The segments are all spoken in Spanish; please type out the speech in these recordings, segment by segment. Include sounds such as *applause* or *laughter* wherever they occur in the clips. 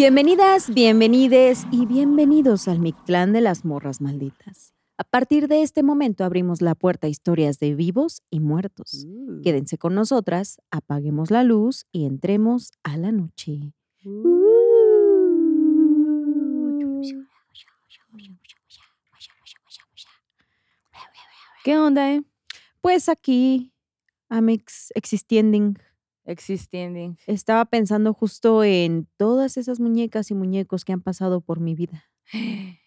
Bienvenidas, bienvenides y bienvenidos al Mictlán de las Morras Malditas. A partir de este momento abrimos la puerta a historias de vivos y muertos. Uh. Quédense con nosotras, apaguemos la luz y entremos a la noche. ¿Qué onda, eh? Pues aquí, Amex Existiending, Existing. estaba pensando justo en todas esas muñecas y muñecos que han pasado por mi vida.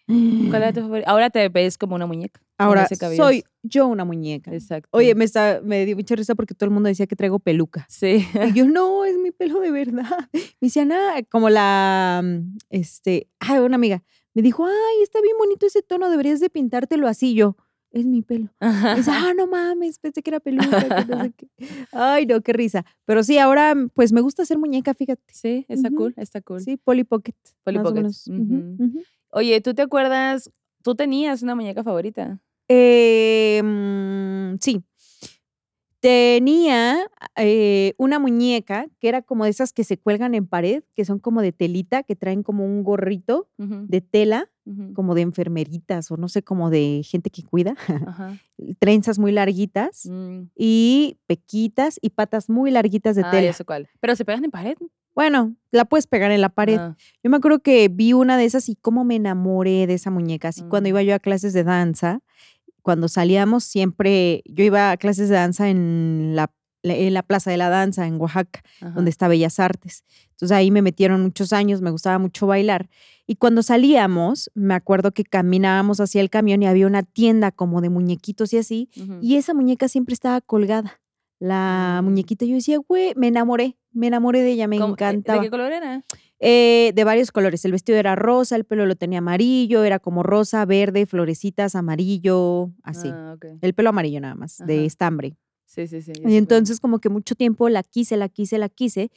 ¿Cuál era tu *gasps* favorito? Ahora te ves como una muñeca. Ahora soy yo una muñeca. Exacto. Oye, me, está, me dio mucha risa porque todo el mundo decía que traigo peluca. Sí. Y yo, *laughs* no, es mi pelo de verdad. *laughs* Me decían, ah, como la, mm, este, ay, una amiga me dijo, ay, está bien bonito ese tono, deberías de pintártelo así. Yo, es mi pelo. Dice, ah, no mames, pensé que era peluca. que no sé *laughs* qué". Ay, no, qué risa. Pero sí, ahora, pues me gusta hacer muñeca, fíjate. Sí, está cool, está cool. Sí, Polly Pocket. Polly ujú. Oye, ¿tú te acuerdas? Tú tenías una muñeca favorita. Eh, mm, sí. Tenía eh, una muñeca que era como de esas que se cuelgan en pared, que son como de telita, que traen como un gorrito de tela, como de enfermeritas o no sé, como de gente que cuida. Ajá. *laughs* Trenzas muy larguitas Mm. y pequitas y patas muy larguitas de Ah, tela. Pero se pegan en pared. Bueno, la puedes pegar en la pared. Ah, Yo me acuerdo que vi una de esas y cómo me enamoré de esa muñeca. Así cuando Mm. iba yo a clases de danza, cuando salíamos siempre, yo iba a clases de danza en la, en la Plaza de la Danza en Oaxaca, ajá. donde está Bellas Artes. Entonces ahí me metieron muchos años, me gustaba mucho bailar. Y cuando salíamos, me acuerdo que caminábamos hacia el camión y había una tienda como de muñequitos y así, y esa muñeca siempre estaba colgada. La Mm. muñequita, yo decía, güey, me enamoré, me enamoré de ella, me ¿Cómo- eh, encantaba. ¿De qué color era? Eh, de varios colores. El vestido era rosa, el pelo lo tenía amarillo, era como rosa, verde, florecitas, amarillo, así. Ah. El pelo amarillo nada más, de estambre. Sí, sí, sí. Y entonces como que mucho tiempo la quise, la quise, la quise,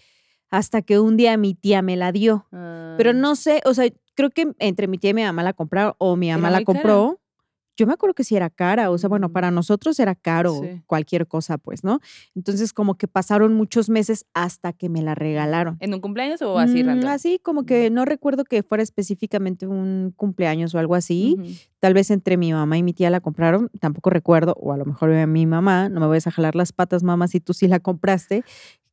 hasta que un día mi tía me la dio. Pero Ah, no sé, o sea, creo que entre mi tía y mi mamá la compraron, o mi mamá la cara. Yo me acuerdo que sí era cara, o sea, bueno, Mm. para nosotros era caro Sí. cualquier cosa, pues, ¿no? Entonces como que pasaron muchos meses hasta que me la regalaron. ¿En un cumpleaños o así Mm, random? Así como que no recuerdo que fuera específicamente un cumpleaños o algo así. Tal vez entre mi mamá y mi tía la compraron, tampoco recuerdo, o a lo mejor a mi mamá, no me vayas a jalar las patas, mamá, si tú sí la compraste,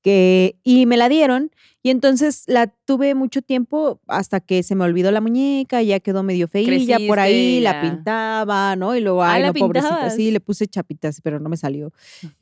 que, y me la dieron. Y entonces la tuve mucho tiempo hasta que se me olvidó la muñeca, ya quedó medio feilla por ahí, la pintaba, ¿no? Y luego, Ah, ay, ¿la no, pobrecita, sí, le puse chapitas, pero no me salió.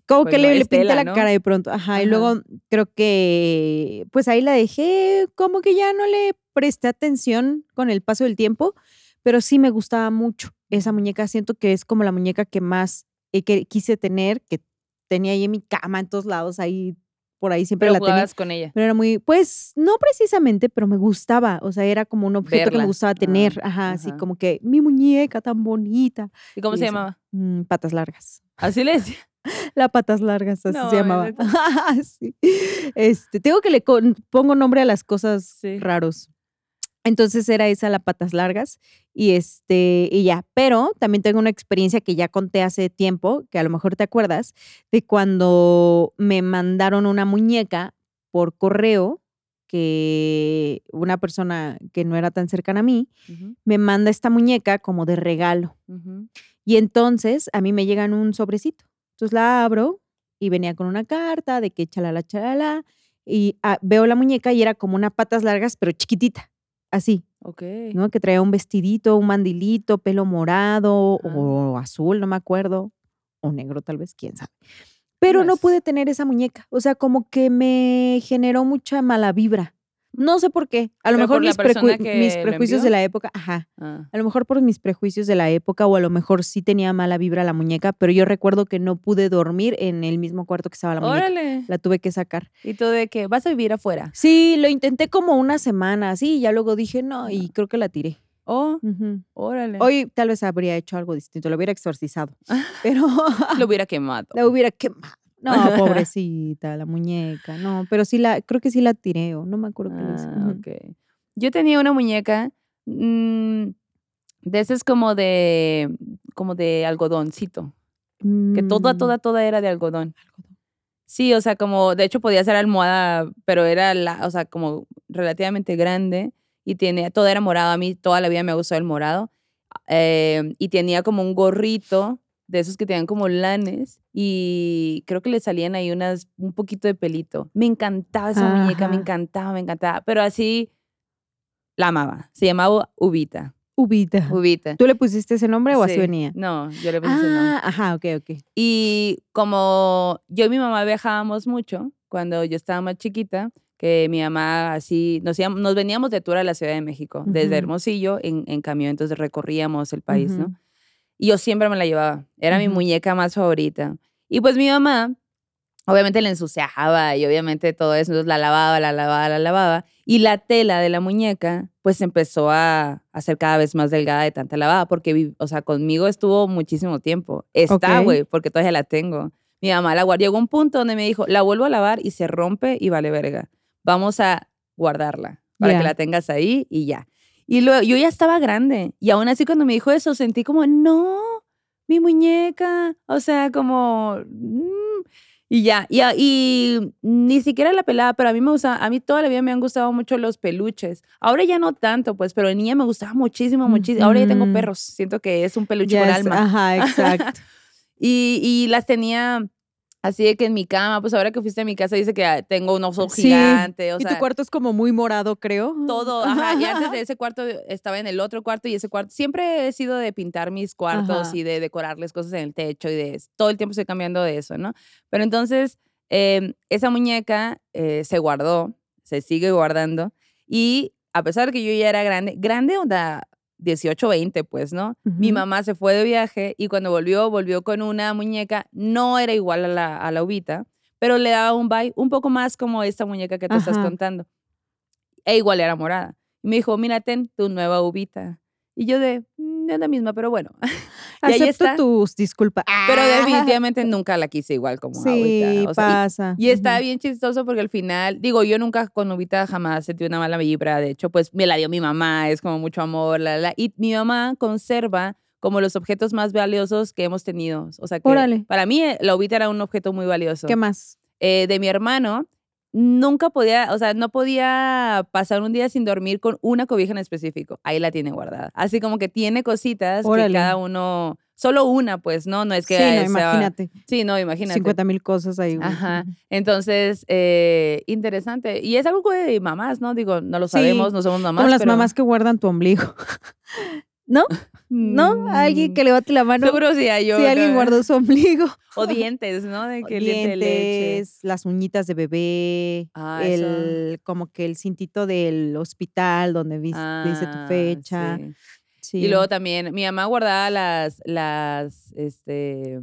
Como Pues que no, le, le pinté la ¿no? cara de pronto, ajá, y luego creo que, pues ahí la dejé, como que ya no le presté atención con el paso del tiempo, pero sí me gustaba mucho esa muñeca. Siento que es como la muñeca que más eh, que quise tener, que tenía ahí en mi cama, en todos lados, ahí, por ahí siempre Pero la tenía. jugabas con ella. Pero era muy, pues no precisamente, pero me gustaba. O sea, era como un objeto que me gustaba Ah, tener. Ajá, así como que mi muñeca tan bonita. ¿Y cómo y se eso. llamaba? Mm, patas largas. Así le decía. *laughs* La patas largas, así No, se llamaba. *laughs* Sí. Este, tengo que le pongo nombre a las cosas Sí. raros. Entonces era esa la patas largas y este y ya, pero también tengo una experiencia que ya conté hace tiempo, que a lo mejor te acuerdas, de cuando me mandaron una muñeca por correo que una persona que no era tan cercana a mí me manda esta muñeca como de regalo. Y entonces a mí me llegan un sobrecito. Entonces la abro y venía con una carta de que chalala, chalala. Y ah, veo la muñeca y era como una patas largas, pero chiquitita, así, Ok. ¿no? Que traía un vestidito, un mandilito, pelo morado o azul, no me acuerdo, o negro tal vez, quién sabe. Pero no pude tener esa muñeca. O sea, como que me generó mucha mala vibra. No sé por qué. A lo ¿Pero mejor mis, preju- mis lo prejuicios de la época, ajá. Ah, A lo mejor por mis prejuicios de la época o a lo mejor sí tenía mala vibra la muñeca, pero yo recuerdo que no pude dormir en el mismo cuarto que estaba la muñeca. Órale. La tuve que sacar. ¿Y tú de qué? ¿Vas a vivir afuera? Sí, lo intenté como una semana, sí, y ya luego dije no y creo que la tiré. Oh, órale. Hoy tal vez habría hecho algo distinto, lo hubiera exorcizado, pero *laughs* Lo hubiera quemado. *laughs* la hubiera quemado. No, *laughs* pobrecita, la muñeca, no, pero sí la, creo que sí la tiré o no me acuerdo qué le hice. Ah. Yo tenía una muñeca mm, de esas como de como de algodoncito, que toda, Mm, toda, toda era de algodón. Sí, o sea, como, de hecho podía ser almohada, pero era la, o sea, como relativamente grande y tenía, todo era morado. A mí toda la vida me ha gustado el morado. eh, y tenía como un gorrito de esos que tenían como lanes y creo que le salían ahí unas, un poquito de pelito. Me encantaba esa muñeca, me Ajá. encantaba, me encantaba. Pero así la amaba. Se llamaba Ubita. Ubita. Ubita. ¿Tú le pusiste ese nombre o así Sí. venía? No, yo le puse ese nombre. Ah, ajá, ok, ok. Y como yo y mi mamá viajábamos mucho cuando yo estaba más chiquita, que mi mamá así, nos, íbamos- nos veníamos de tour a la Ciudad de México, desde Ujú. Hermosillo en, en camión, entonces recorríamos el país, Ujú. ¿no? Y yo siempre me la llevaba, era mi muñeca más favorita. Y pues mi mamá, obviamente la ensuciaba y obviamente todo eso, entonces la lavaba, la lavaba, la lavaba. Y la tela de la muñeca, pues empezó a, a ser cada vez más delgada de tanta lavada, porque, o sea, conmigo estuvo muchísimo tiempo. Está, güey, porque todavía la tengo. Mi mamá la guardó. Llegó un punto donde me dijo, la vuelvo a lavar y se rompe y vale verga. Vamos a guardarla para que la tengas ahí y ya. Y luego, yo ya estaba grande. Y aún así cuando me dijo eso, sentí como, no, mi muñeca. O sea, como... mm, y ya, y, y ni siquiera la pelada, pero a mí me gusta, a mí toda la vida me han gustado mucho los peluches. Ahora ya no tanto, pues, pero de niña me gustaba muchísimo, muchísimo. Ahora ya tengo perros, siento que es un peluche con alma. Ajá, *laughs* exacto. Y, y las tenía así de que en mi cama, pues ahora que fuiste a mi casa dice que ah, tengo un oso Sí, gigante, o y sea, tu cuarto es como muy morado, creo. todo, ajá, y antes de ese cuarto estaba en el otro cuarto y ese cuarto, siempre he sido de pintar mis cuartos Ajá. y de decorarles cosas en el techo y de, todo el tiempo estoy cambiando de eso, ¿no? Pero entonces, em, esa muñeca eh, se guardó, se sigue guardando y a pesar de que yo ya era grande, grande onda 18, 20, pues, ¿no? Mi mamá se fue de viaje y cuando volvió, volvió con una muñeca, no era igual a la, a la ubita, pero le daba un bye un poco más como esta muñeca que tú estás contando. E igual era morada. Y me dijo, mira, ten tu nueva ubita. Y yo de, "Mm, no es la misma, pero bueno. y *laughs* ahí está. tus disculpas. Pero definitivamente nunca la quise igual como Sí, ahorita. O sea, y- pasa. y está bien chistoso porque al final, digo, yo nunca con Ubita jamás sentí una mala vibra. De hecho, pues me la dio mi mamá, es como mucho amor, la, la. la. Y mi mamá conserva como los objetos más valiosos que hemos tenido. O sea, que Órale. para mí eh, la Ubita era un objeto muy valioso. ¿Qué más? Eh, de mi hermano, nunca podía, o sea, no podía pasar un día sin dormir con una cobija en específico. Ahí la tiene guardada. Así como que tiene cositas Órale. que cada uno, solo una, pues, ¿no? No es que sí, no, sea- imagínate. Sí, no, imagínate. 50 mil cosas ahí. güey. Ajá. Entonces, eh, interesante. Y es algo de mamás, ¿no? Digo, no lo Sí, sabemos, no somos mamás. Como las pero- mamás que guardan tu ombligo. *laughs* ¿No? ¿No? Alguien que Mm, levante la mano. Seguro sí hay yo. si alguien guardó su ombligo. *laughs* O dientes, ¿no? De que el diente de leche. Dientes, las uñitas de bebé, Ah, eso. el, como que el cintito del hospital donde dice tu Ah, fecha. sí. Sí. Y luego también, mi mamá guardaba las, las, este,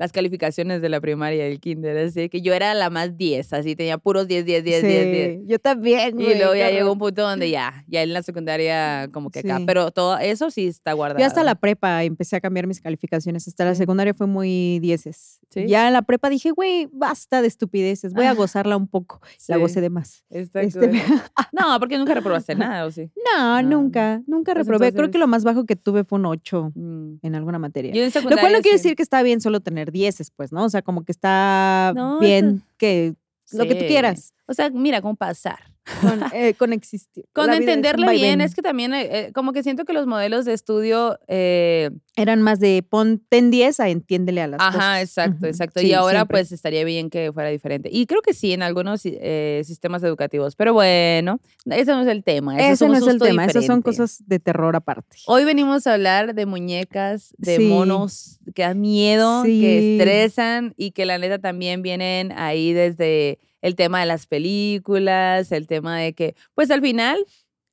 las calificaciones de la primaria y el kinder, así que yo era la más 10, así tenía puros 10, 10, 10, 10, 10. Sí, Yo también. Y güey, luego qué ya llegó un punto donde *laughs* ya, ya en la secundaria como que acá, Sí. pero todo eso sí está guardado. Yo hasta la prepa empecé a cambiar mis calificaciones. Hasta la Sí. secundaria fue muy dieces. Sí. Ya en la prepa dije, güey, basta de estupideces. Voy a *laughs* gozarla un poco. La Sí, gocé de más. está Este, cool. *laughs* No, porque nunca reprobaste nada, ¿o sí? no, No. nunca. Nunca Pues reprobé. Creo que lo más bajo que tuve fue un 8 Mm. en alguna materia. Yo en Lo cual no quiere sí. decir que está bien solo tener dieces, pues, ¿no? O sea, como que está No, bien que lo que tú quieras O sea, mira, con pasar. Con, *laughs* eh, con existir. Con vida es entenderle bien, es que también, eh, eh, como que siento que los modelos de estudio eh, Eran más de pon, ten 10 a entiéndele a las cosas. Ajá, exacto, exacto. sí, y ahora siempre. pues estaría bien que fuera diferente. Y creo que sí, en algunos sistemas educativos. Pero bueno, ese no es el tema. Eso Ese no es el tema, esas son cosas de terror aparte. Hoy venimos a hablar de muñecas, de Sí. monos que dan miedo, que estresan y que la neta también vienen ahí desde el tema de las películas, el tema de que, pues al final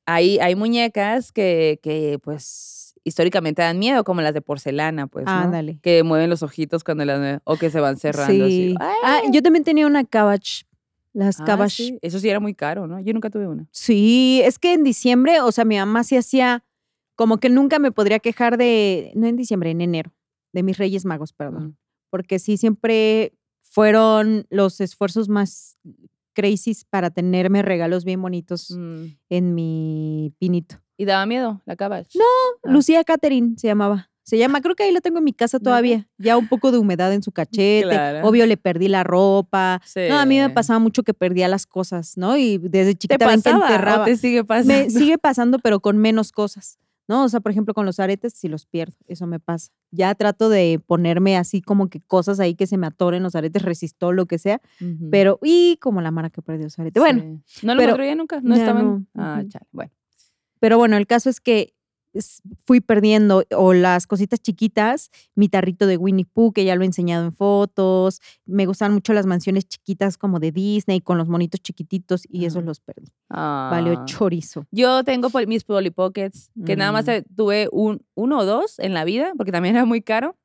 hay, hay muñecas que, que pues históricamente dan miedo, como las de porcelana, pues, ¿no? Ándale. Que mueven los ojitos cuando las o que se van cerrando. así. Sí. Ah, yo también tenía una Cabbage. Las Ah, sí. Eso sí era muy caro, ¿no? Yo nunca tuve una. Sí, es que en diciembre, o sea, mi mamá sí hacía como que nunca me podría quejar de, no en diciembre, en enero, de mis Reyes Magos, perdón. Porque sí siempre fueron los esfuerzos más crazy para tenerme regalos bien bonitos Mm. en mi pinito. ¿Y daba miedo la cabacha? No, Ah. Lucía Catherine se llamaba. Se llama, creo que ahí la tengo en mi casa todavía. Ya un poco de humedad en su cachete. Claro. Obvio, le perdí la ropa. No, a mí me pasaba mucho que perdía las cosas, ¿no? Y desde ¿Te chiquita pasaba enterraba. o te sigue pasando? Me sigue pasando, pero con menos cosas, ¿no? O sea, por ejemplo, con los aretes, si los pierdo, eso me pasa. Ya trato de ponerme así como que cosas ahí que se me atoren los aretes, resistol, lo que sea, pero, y como la Mara que perdió su arete. Bueno, Sí. ¿No lo pero- nunca? ¿No estaban? no, Ah, chale. Bueno. pero bueno, el caso es que fui perdiendo o las cositas chiquitas, mi tarrito de Winnie Pooh, que ya lo he enseñado en fotos, me gustan mucho las mansiones chiquitas como de Disney con los monitos chiquititos y esos Ajá. los perdí. Valió Ah. chorizo. Yo tengo mis Polly Pockets, que nada más Mm. tuve un, uno o dos en la vida, porque también era muy caro.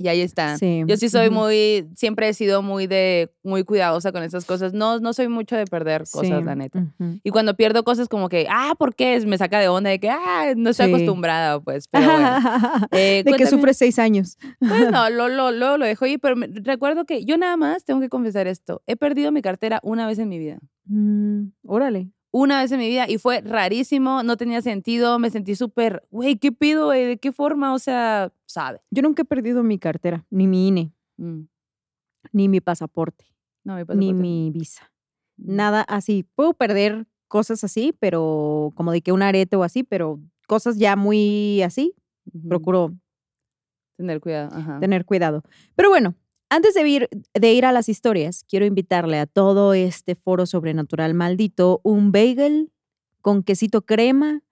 Y ahí están. Sí. Yo sí soy muy, siempre he sido muy de, muy cuidadosa con esas cosas. No, no soy mucho de perder cosas, Sí, la neta. Y cuando pierdo cosas como que, ah, ¿por qué? Me saca de onda de que, ah, no estoy Sí. acostumbrada, pues. Pero bueno. *laughs* Eh, de que cuéntame. sufre seis años. Pues no, *laughs* lo, lo, lo, lo dejo ahí, pero me- recuerdo que yo nada más tengo que confesar esto. He perdido mi cartera una vez en mi vida. Mm, órale. Una vez en mi vida y fue rarísimo, no tenía sentido, me sentí súper, güey, ¿qué pido, güey? ¿De qué forma? O sea, sabe. Yo nunca he perdido mi cartera, ni mi INE, Mm. ni mi pasaporte, No, mi ni pasaporte mi visa. Mm. Nada así. Puedo perder cosas así, pero como de que un arete o así, pero cosas ya muy así, procuro Tener cuidado. Ajá. tener cuidado. Pero bueno, antes de ir, de ir a las historias, quiero invitarle a todo este foro sobrenatural maldito un bagel con quesito crema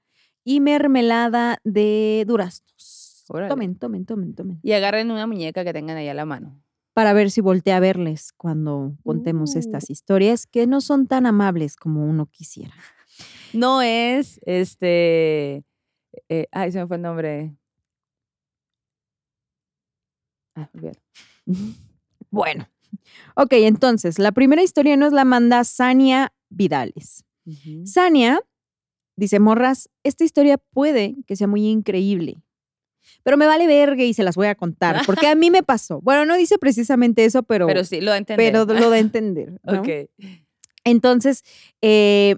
y mermelada de duraznos. Órale. Tomen, tomen, tomen, tomen. Y agarren una muñeca que tengan ahí a la mano. Para ver si voltea a verles cuando contemos Uh. estas historias que no son tan amables como uno quisiera. No es, este, eh, ay, se me fue el nombre. Ah, olvídalo. *laughs* Bueno, ok, entonces la primera historia nos la manda Sania Vidales. Ujú. Sania dice, morras, esta historia puede que sea muy increíble, pero me vale verga y se las voy a contar, *laughs* porque a mí me pasó. Bueno, no dice precisamente eso, pero, Pero sí, lo entendí. pero lo de entender. *laughs* ¿no? Ok. Entonces, eh,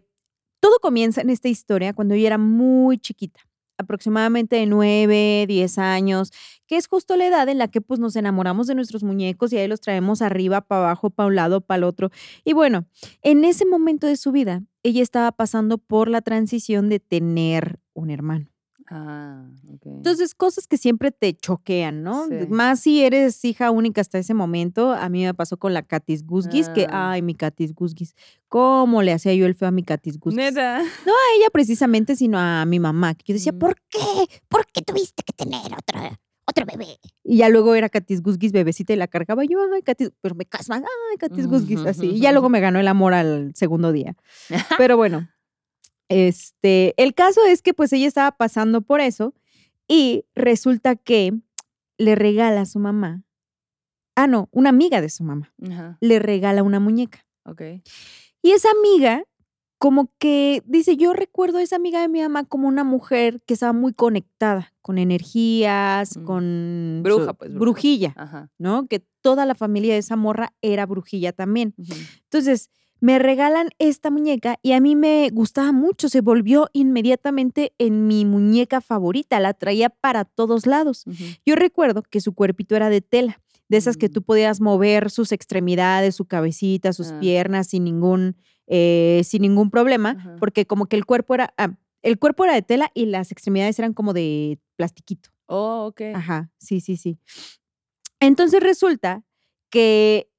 todo comienza en esta historia cuando yo era muy chiquita, aproximadamente de 9, 10 años, que es justo la edad en la que pues nos enamoramos de nuestros muñecos y ahí los traemos arriba, para abajo, para un lado, para el otro. Y bueno, en ese momento de su vida, ella estaba pasando por la transición de tener un hermano. Ah, ok. Entonces, cosas que siempre te choquean, ¿no? Sí. Más si eres hija única hasta ese momento. A mí me pasó con la Katis Gusgis, que, Ah. ay, mi Katis Gusgis, ¿cómo le hacía yo el feo a mi Katis Gusgis? Neta. No a ella precisamente, sino a mi mamá. Que yo decía, Mm. ¿por qué? ¿Por qué tuviste que tener otra, otro bebé? *laughs* Y ya luego era Katis Gusgis bebecita y la cargaba yo, ay, Katis, pero me casma, ay, Katis Gusgis, así. Y ya luego me ganó el amor al segundo día. *laughs* Pero bueno, este, el caso es que pues ella estaba pasando por eso y resulta que le regala a su mamá, ah, no, una amiga de su mamá, Ajá. le regala una muñeca. Ok. Y esa amiga, como que dice, yo recuerdo a esa amiga de mi mamá como una mujer que estaba muy conectada con energías, Mm. con... Bruja, pues, bruja. Brujilla, Ajá. ¿no? Que toda la familia de esa morra era brujilla también. Entonces, me regalan esta muñeca y a mí me gustaba mucho, se volvió inmediatamente en mi muñeca favorita, la traía para todos lados. Yo recuerdo que su cuerpito era de tela, de esas que Mm. tú podías mover sus extremidades, su cabecita, sus Ah. piernas sin ningún, eh, sin ningún problema, porque como que el cuerpo era, ah, el cuerpo era de tela y las extremidades eran como de plastiquito. Oh, ok. Ajá, sí, sí, sí. Entonces resulta que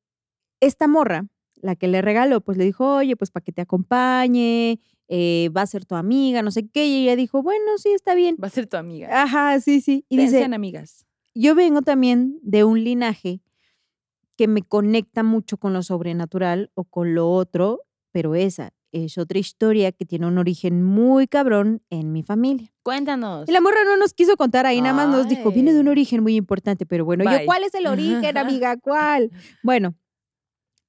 esta morra, la que le regaló, pues le dijo, oye, pues para que te acompañe, eh, va a ser tu amiga, no sé qué. Y ella dijo, bueno, sí, está bien. Va a ser tu amiga. Ajá, sí, sí. Y dice, Sean amigas. yo vengo también de un linaje que me conecta mucho con lo sobrenatural o con lo otro, pero esa es otra historia que tiene un origen muy cabrón en mi familia. Cuéntanos. Y la morra no nos quiso contar ahí, nada más nos dijo, viene de un Ay. origen muy importante, pero bueno, yo, Bye. ¿cuál es el origen, amiga? ¿Cuál? *laughs* Bueno,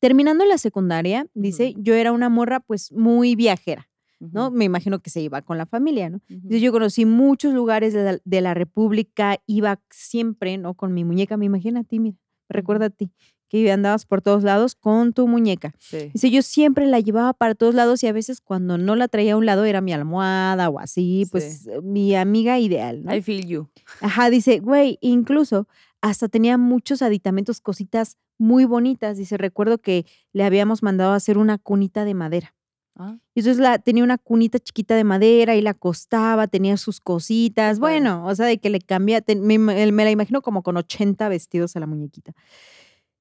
terminando la secundaria, dice, yo era una morra pues muy viajera, ¿no? Me imagino que se iba con la familia, ¿no? Entonces yo conocí muchos lugares de la, de la República, iba siempre, ¿no? Con mi muñeca, me imagino a ti, mira, recuerda a ti. que andabas por todos lados con tu muñeca. Sí. Dice, yo siempre la llevaba para todos lados y a veces cuando no la traía a un lado era mi almohada o así, pues Sí. mi amiga ideal, ¿no? I feel you. Ajá, dice, güey, incluso hasta tenía muchos aditamentos, cositas muy bonitas. Dice, recuerdo que le habíamos mandado a hacer una cunita de madera. Ah, Y entonces la, tenía una cunita chiquita de madera y la acostaba, tenía sus cositas. Bueno, o sea, de que le cambia, te- me, me- me la imagino como con 80 vestidos a la muñequita.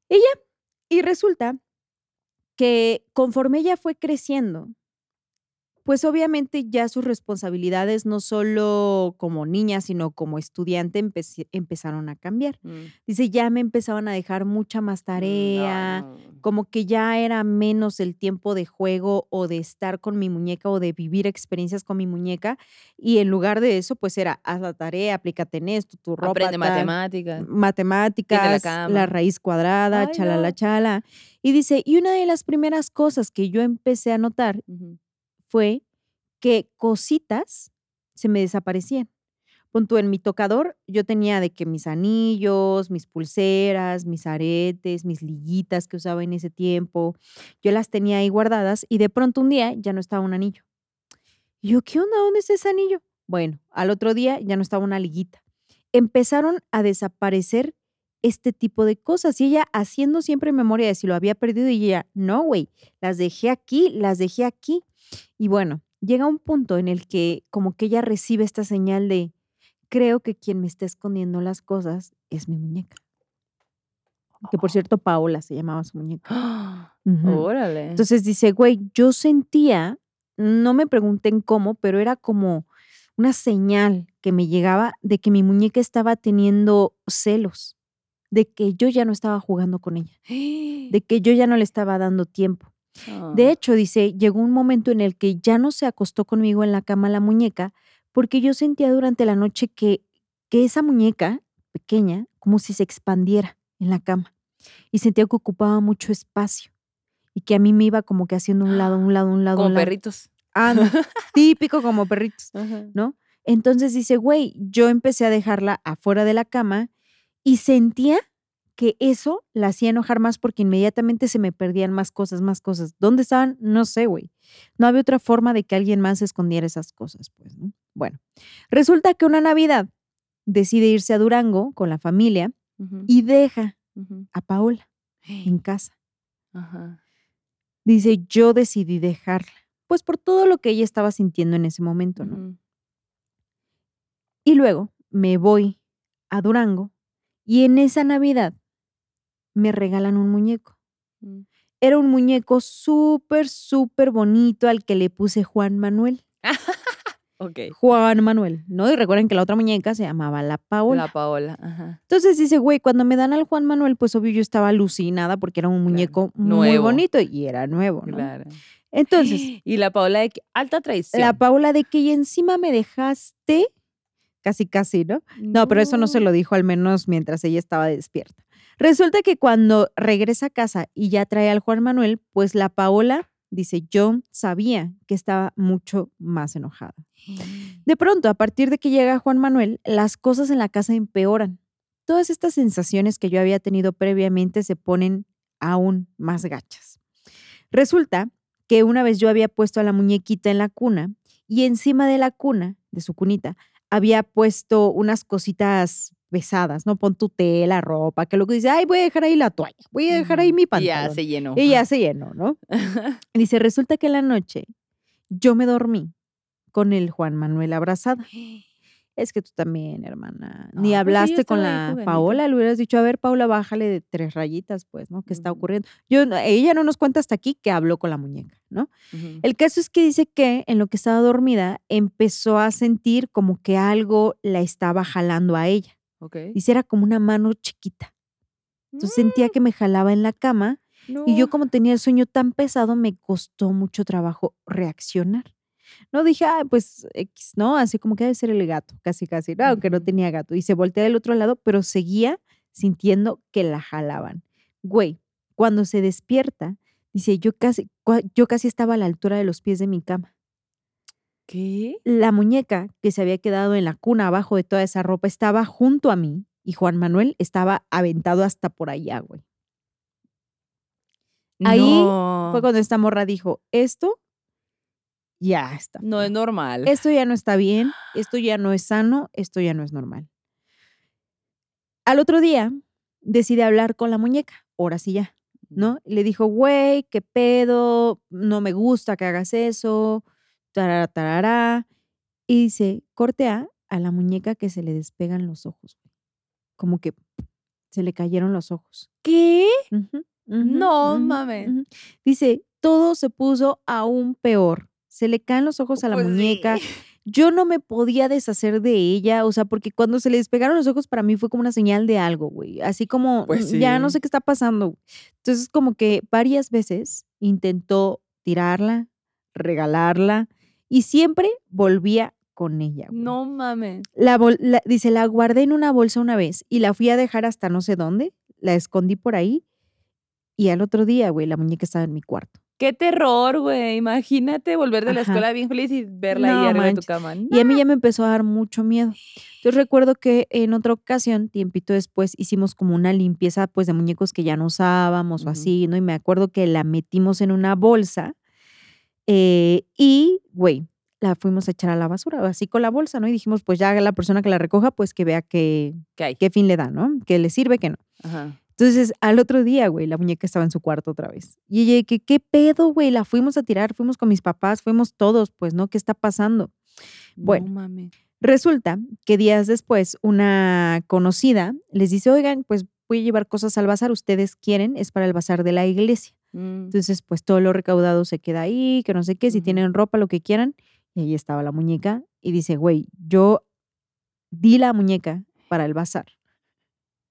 Y ya, y resulta que conforme ella fue creciendo, pues obviamente ya sus responsabilidades, no solo como niña, sino como estudiante, empezaron a cambiar. mm, Dice, ya me empezaban a dejar mucha más mm, tarea, no, no. como que ya era menos el tiempo de juego o de estar con mi muñeca o de vivir experiencias con mi muñeca. Y en lugar de eso, pues era, haz la tarea, aplícate en esto, tu ropa. Aprende tal, matemáticas. matemáticas, la, raíz cuadrada, Ay, chalala, no. chala. Y dice, y una de las primeras cosas que yo empecé a notar. Fue que cositas se me desaparecían. Pon tú, en mi tocador, yo tenía de que mis anillos, mis pulseras, mis aretes, mis liguitas que usaba en ese tiempo, yo las tenía ahí guardadas y de pronto un día ya no estaba un anillo. Yo, ¿qué onda? ¿Dónde está ese anillo? Bueno, al otro día ya no estaba una liguita. Empezaron a desaparecer este tipo de cosas y ella haciendo siempre memoria de si lo había perdido y ella, no, güey, las dejé aquí, las dejé aquí. Y bueno, llega un punto en el que como que ella recibe esta señal de, creo que quien me está escondiendo las cosas es mi muñeca. Que por cierto, Paola se llamaba su muñeca. *gasps* Órale. Entonces dice, güey, yo sentía, no me pregunten cómo, pero era como una señal que me llegaba de que mi muñeca estaba teniendo celos, de que yo ya no estaba jugando con ella, de que yo ya no le estaba dando tiempo. De Ah, hecho, dice, llegó un momento en el que ya no se acostó conmigo en la cama la muñeca, porque yo sentía durante la noche que, que esa muñeca pequeña, como si se expandiera en la cama, y sentía que ocupaba mucho espacio, y que a mí me iba como que haciendo un lado, un *gasps* lado, un lado, como un lado. perritos. Ah, no, típico como *laughs* perritos. ¿no? Entonces dice, güey, yo empecé a dejarla afuera de la cama y sentía que eso la hacía enojar más porque inmediatamente se me perdían más cosas, más cosas. ¿Dónde estaban? No sé, güey. No había otra forma de que alguien más escondiera esas cosas, pues, ¿no? Bueno, resulta que una Navidad decide irse a Durango con la familia y deja a Paola en *gasps* casa. Ajá. Dice, yo decidí dejarla, pues por todo lo que ella estaba sintiendo en ese momento, ¿no? Y luego me voy a Durango y en esa Navidad me regalan un muñeco. Mm. Era un muñeco súper, súper bonito al que le puse Juan Manuel. *laughs* Ok. Juan Manuel, ¿no? Y recuerden que la otra muñeca se llamaba La Paola. La Paola. Ajá. Entonces dice, güey, cuando me dan al Juan Manuel, pues obvio yo estaba alucinada porque era un muñeco muy Nuevo. bonito y era nuevo, ¿no? Claro. Entonces, *gasps* Y la Paola de que- alta traición. la Paola de que y encima me dejaste, casi, casi, ¿no? No, pero eso no se lo dijo al menos mientras ella estaba despierta. Resulta que cuando regresa a casa y ya trae al Juan Manuel, pues la Paola dice, yo sabía que estaba mucho más enojada. *gasps* De pronto, a partir de que llega Juan Manuel, las cosas en la casa empeoran. Todas estas sensaciones que yo había tenido previamente se ponen aún más gachas. Resulta que una vez yo había puesto a la muñequita en la cuna y encima de la cuna, de su cunita, había puesto unas cositas pesadas, ¿no? Pon tu tela, ropa, que luego dice, ay, voy a dejar ahí la toalla, voy a dejar ahí mi Y pantalón. ya se llenó. Y ya se llenó, ¿no? *laughs* Dice, resulta que en la noche yo me dormí con el Juan Manuel abrazado. Es que tú también, hermana. Ni Ah, pues hablaste con la. Paola, le hubieras dicho, a ver, Paula, bájale de tres rayitas, pues, ¿no? ¿Qué está ocurriendo? Yo, ella no nos cuenta hasta aquí que habló con la muñeca, ¿no? El caso es que dice que en lo que estaba dormida empezó a sentir como que algo la estaba jalando a ella. Ok. Dice, era como una mano chiquita. Entonces sentía que me jalaba en la cama y yo como tenía el sueño tan pesado, me costó mucho trabajo reaccionar. No dije, ah, pues X, ¿no? Así como que debe ser el gato, casi, casi, ¿no? aunque no tenía gato. Y se voltea del otro lado, pero seguía sintiendo que la jalaban. Güey, cuando se despierta, dice, yo casi, yo casi estaba a la altura de los pies de mi cama. ¿Qué? La muñeca que se había quedado en la cuna abajo de toda esa ropa estaba junto a mí y Juan Manuel estaba aventado hasta por allá, güey. Ahí No. fue cuando esta morra dijo, esto ya está. No es normal. Esto ya no está bien, esto ya no es sano, esto ya no es normal. Al otro día decide hablar con la muñeca, ahora sí ya, ¿no? Y le dijo, güey, qué pedo, no me gusta que hagas eso, tarara, tarara. Y dice, cortea a la muñeca que se le despegan los ojos. Como que se le cayeron los ojos. ¿Qué? No ujú, mames. Dice, todo se puso aún peor. Se le caen los ojos a la Pues sí. muñeca. *laughs* Yo no me podía deshacer de ella, o sea, porque cuando se le despegaron los ojos para mí fue como una señal de algo, güey. Así como, Pues "Mm, ya no sé qué está pasando. güey". Entonces, como que varias veces intentó tirarla, regalarla y siempre volvía con ella. güey. No mames. La la- dice, la guardé en una bolsa una vez y la fui a dejar hasta no sé dónde, la escondí por ahí y al otro día, güey, la muñeca estaba en mi cuarto. Qué terror, güey. Imagínate volver de la Ajá. escuela bien feliz y verla No ahí arriba de tu cama. Y a mí ya me empezó a dar mucho miedo. Entonces recuerdo que en otra ocasión, tiempito después, hicimos como una limpieza pues de muñecos que ya no usábamos o así, ¿no? Y me acuerdo que la metimos en una bolsa eh, y, güey, la fuimos a echar a la basura, así con la bolsa, ¿no? Y dijimos, pues ya la persona que la recoja, pues que vea qué, ¿Qué hay? qué fin le da, ¿no? Que le sirve, que no. Ajá. Entonces, al otro día, güey, la muñeca estaba en su cuarto otra vez. Y ella, que qué pedo, güey? La fuimos a tirar, fuimos con mis papás, fuimos todos, pues, ¿no? ¿Qué está pasando? Bueno. No. Resulta que días después, una conocida les dice, oigan, pues voy a llevar cosas al bazar, ustedes quieren, es para el bazar de la iglesia. Mm. Entonces, pues todo lo recaudado se queda ahí, que no sé qué, si tienen ropa, lo que quieran. Y ahí estaba la muñeca y dice, güey, yo di la muñeca para el bazar.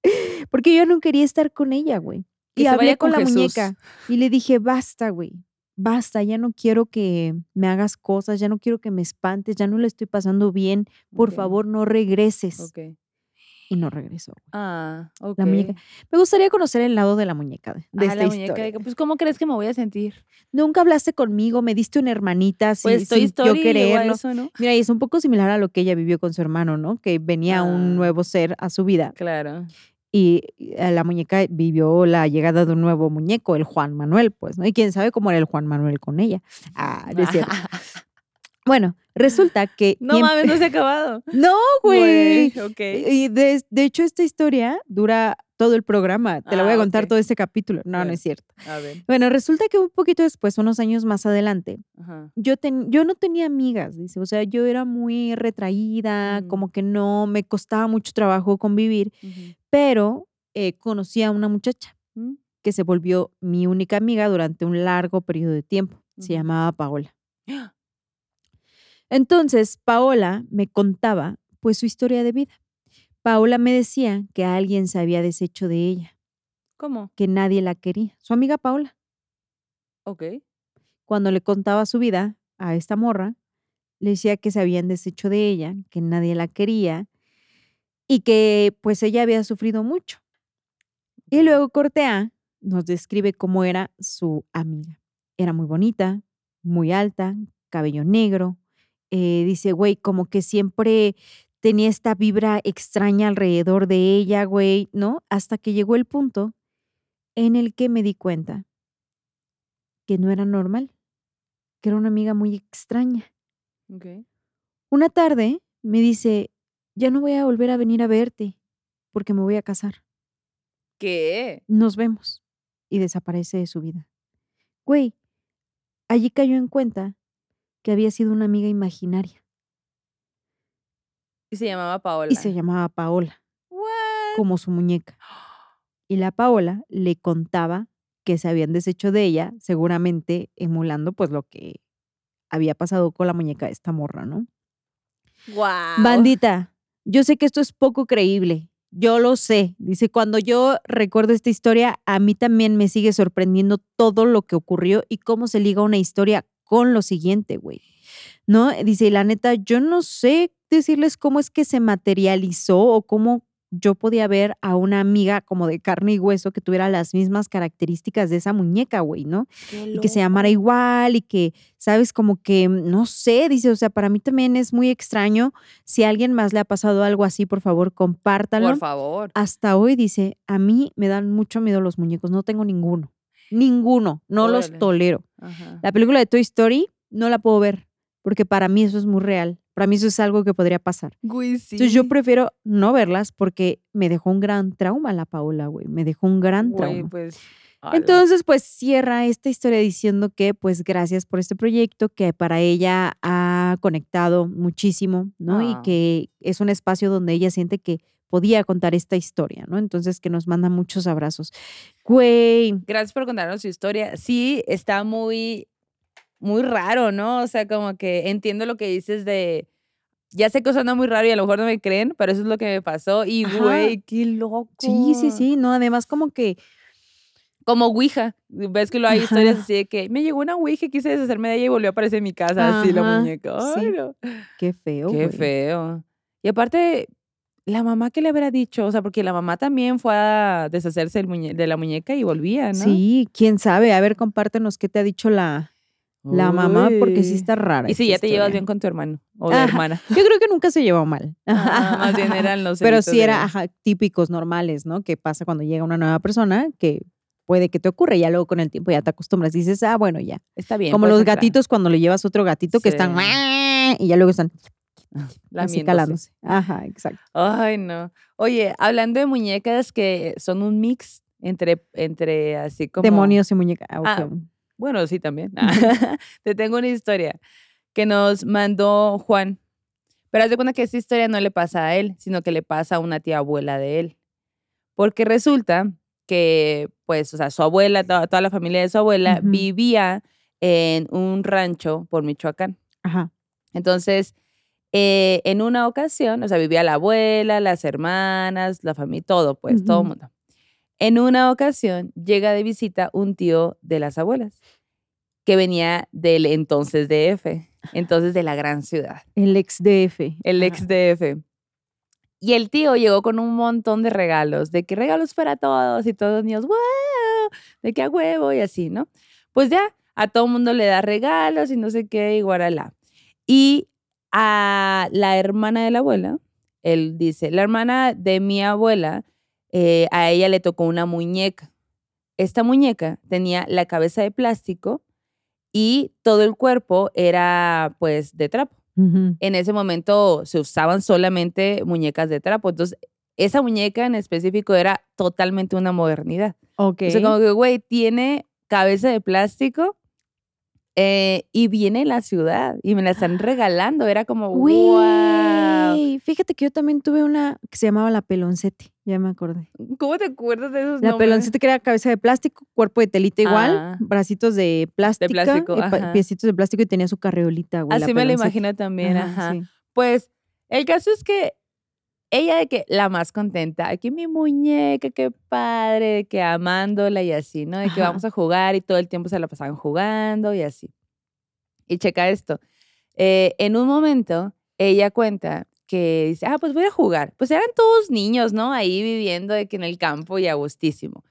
*laughs* Porque yo no quería estar con ella, güey. Y hablé con con la muñeca y le dije, basta, güey, basta, ya no quiero que me hagas cosas, ya no quiero que me espantes, ya no le estoy pasando bien, por favor, no regreses. Ok. Y no regresó. Ah, ok. La muñeca. Me gustaría conocer el lado de la muñeca de, Ah, esta la muñeca. historia. que, Pues, ¿cómo crees que me voy a sentir? Nunca hablaste conmigo, me diste una hermanita sin, Pues sin Story yo llegó a quererlo. eso, ¿no? Mira, y es un poco similar a lo que ella vivió con su hermano, ¿no? Que venía Ah. un nuevo ser a su vida Claro. Y eh, la muñeca vivió la llegada de un nuevo muñeco, el Juan Manuel, pues, ¿no? Y quién sabe cómo era el Juan Manuel con ella. Ah, no es cierto. *laughs* Bueno, resulta que... no quien- mames, no se ha *laughs* acabado. No, güey. Ok. Y de, de hecho, esta historia dura todo el programa. Te la voy a Ah, contar ok. todo este capítulo. No, no es cierto. A ver. Bueno, resulta que un poquito después, unos años más adelante, Ajá. yo, ten- yo no tenía amigas, dice. O sea, yo era muy retraída, Mm. como que no, me costaba mucho trabajo convivir. Pero eh, conocí a una muchacha Mm. que se volvió mi única amiga durante un largo periodo de tiempo. Se llamaba Paola. Entonces, Paola me contaba pues su historia de vida. Paola me decía que alguien se había deshecho de ella, ¿Cómo? que nadie la quería. Su amiga Paola, Ok. cuando le contaba su vida a esta morra, le decía que se habían deshecho de ella, que nadie la quería y que pues ella había sufrido mucho. Y luego Cortea nos describe cómo era su amiga. Era muy bonita, muy alta, cabello negro. eh, dice, güey, como que siempre tenía esta vibra extraña alrededor de ella, güey, ¿no? Hasta que llegó el punto en el que me di cuenta que no era normal, que era una amiga muy extraña. Ok. Una tarde me dice, ya no voy a volver a venir a verte porque me voy a casar. ¿Qué? nos vemos. Y desaparece de su vida. Güey, allí cayó en cuenta que había sido una amiga imaginaria Y se llamaba Paola. y se llamaba Paola, What? como su muñeca. *gasps* Y la Paola le contaba que se habían deshecho de ella, seguramente emulando pues lo que había pasado con la muñeca de esta morra, ¿no? Guau. Bandita, yo sé que esto es poco creíble. Yo lo sé. Dice, cuando yo recuerdo esta historia, a mí también me sigue sorprendiendo todo lo que ocurrió y cómo se liga una historia con lo siguiente, güey. ¿No? Dice, y la neta, yo no sé decirles cómo es que se materializó o cómo yo podía ver a una amiga como de carne y hueso que tuviera las mismas características de esa muñeca, güey, ¿no? Y que se llamara igual y que, sabes, como que, mm, no sé, dice, o sea, para mí también es muy extraño. Si a alguien más le ha pasado algo así, por favor, compártanlo. Por favor. Hasta hoy dice, a mí me dan mucho miedo los muñecos, no tengo ninguno. Ninguno. No los tolero. Ajá. La película de Toy Story no la puedo ver porque para mí eso es muy real. Para mí eso es algo que podría pasar. Güey, sí. Entonces yo prefiero no verlas porque me dejó un gran trauma la Paola, güey. Me dejó un gran Güey, trauma. pues. Entonces, pues cierra esta historia diciendo que, pues, gracias por este proyecto, que para ella ha conectado muchísimo, ¿no? Y Ah. que es un espacio donde ella siente que podía contar esta historia, ¿no? Entonces, que nos manda muchos abrazos. Güey, Gracias por contarnos su historia. Sí, está muy, muy raro, ¿no? O sea, como que entiendo lo que dices de. Ya sé que suena muy raro y a lo mejor no me creen, pero eso es lo que me pasó. Y, güey, qué loco. sí, sí, sí, no, además como que, Como Ouija. Ves que lo hay historias así de que me llegó una Ouija y quise deshacerme de ella y volvió a aparecer en mi casa, así la muñeca. Ay, sí. no. qué feo, Qué feo. Y aparte, la mamá que le habrá dicho, o sea, porque la mamá también fue a deshacerse de la muñeca y volvía, ¿no? Sí, quién sabe. A ver, compártenos qué te ha dicho la, la mamá, porque sí está rara. Y si ya te llevas bien con tu hermano o Ajá. hermana. Yo creo que nunca se llevó mal. Ah, *laughs* más bien eran los Pero sí era de- ajá, típicos, normales, ¿no? Que pasa cuando llega una nueva persona que puede que te ocurra. y Ya luego con el tiempo ya te acostumbras y dices, ah, bueno, ya. Está bien. Como los entrar. gatitos cuando le llevas otro gatito que están y ya luego están así calándose. Ajá, exacto. Ay, no. Oye, hablando de muñecas que son un mix entre, entre así como... Demonios y muñeca. ah, Ah. Bueno, sí, también. *laughs* Te tengo una historia que nos mandó Juan. Pero haz de cuenta que esta historia no le pasa a él, sino que le pasa a una tía abuela de él. Porque resulta que, pues, o sea, su abuela, toda, toda la familia de su abuela vivía en un rancho por Michoacán. Ajá. Entonces, eh, en una ocasión, o sea, vivía la abuela, las hermanas, la familia, todo, pues, todo el mundo. En una ocasión llega de visita un tío de las abuelas, que venía del entonces DF, entonces de la gran ciudad, El ex DF. el ex DF. Y el tío llegó con un montón de regalos, de que regalos para todos y todos los niños, ¡wow! De que a huevo y así, ¿no? Pues ya, a todo mundo le da regalos y no sé qué, y guaralá. Y a la hermana de la abuela, él dice, la hermana de mi abuela, eh, a ella le tocó una muñeca. Esta muñeca tenía la cabeza de plástico y todo el cuerpo era pues de trapo en ese momento se usaban solamente muñecas de trapo. Entonces, esa muñeca en específico era totalmente una modernidad. Ok. O sea, como que, güey, tiene cabeza de plástico eh, y viene en la ciudad y me la están *gasps* regalando. Era como, wow. Güey, Fíjate que yo también tuve una que se llamaba la peloncete. Ya me acordé. ¿Cómo te acuerdas de esos La nombres? peloncete que era cabeza de plástico, cuerpo de telita igual, Ah. bracitos de plástico, plástico, y pa- ajá. piecitos de plástico y tenía su carreolita, güey. la Así me peloncete. imagino también, ajá. sí. Pues el caso es que ella de que la más contenta, que mi muñeca, qué padre, de que amándola y así, ¿no? De que Ajá. vamos a jugar y todo el tiempo se la pasaban jugando y así. Y checa esto. eh, en un momento, ella cuenta que dice, ah, pues voy a jugar. Pues eran todos niños, ¿no? Ahí viviendo de que en el campo y a gustísimo.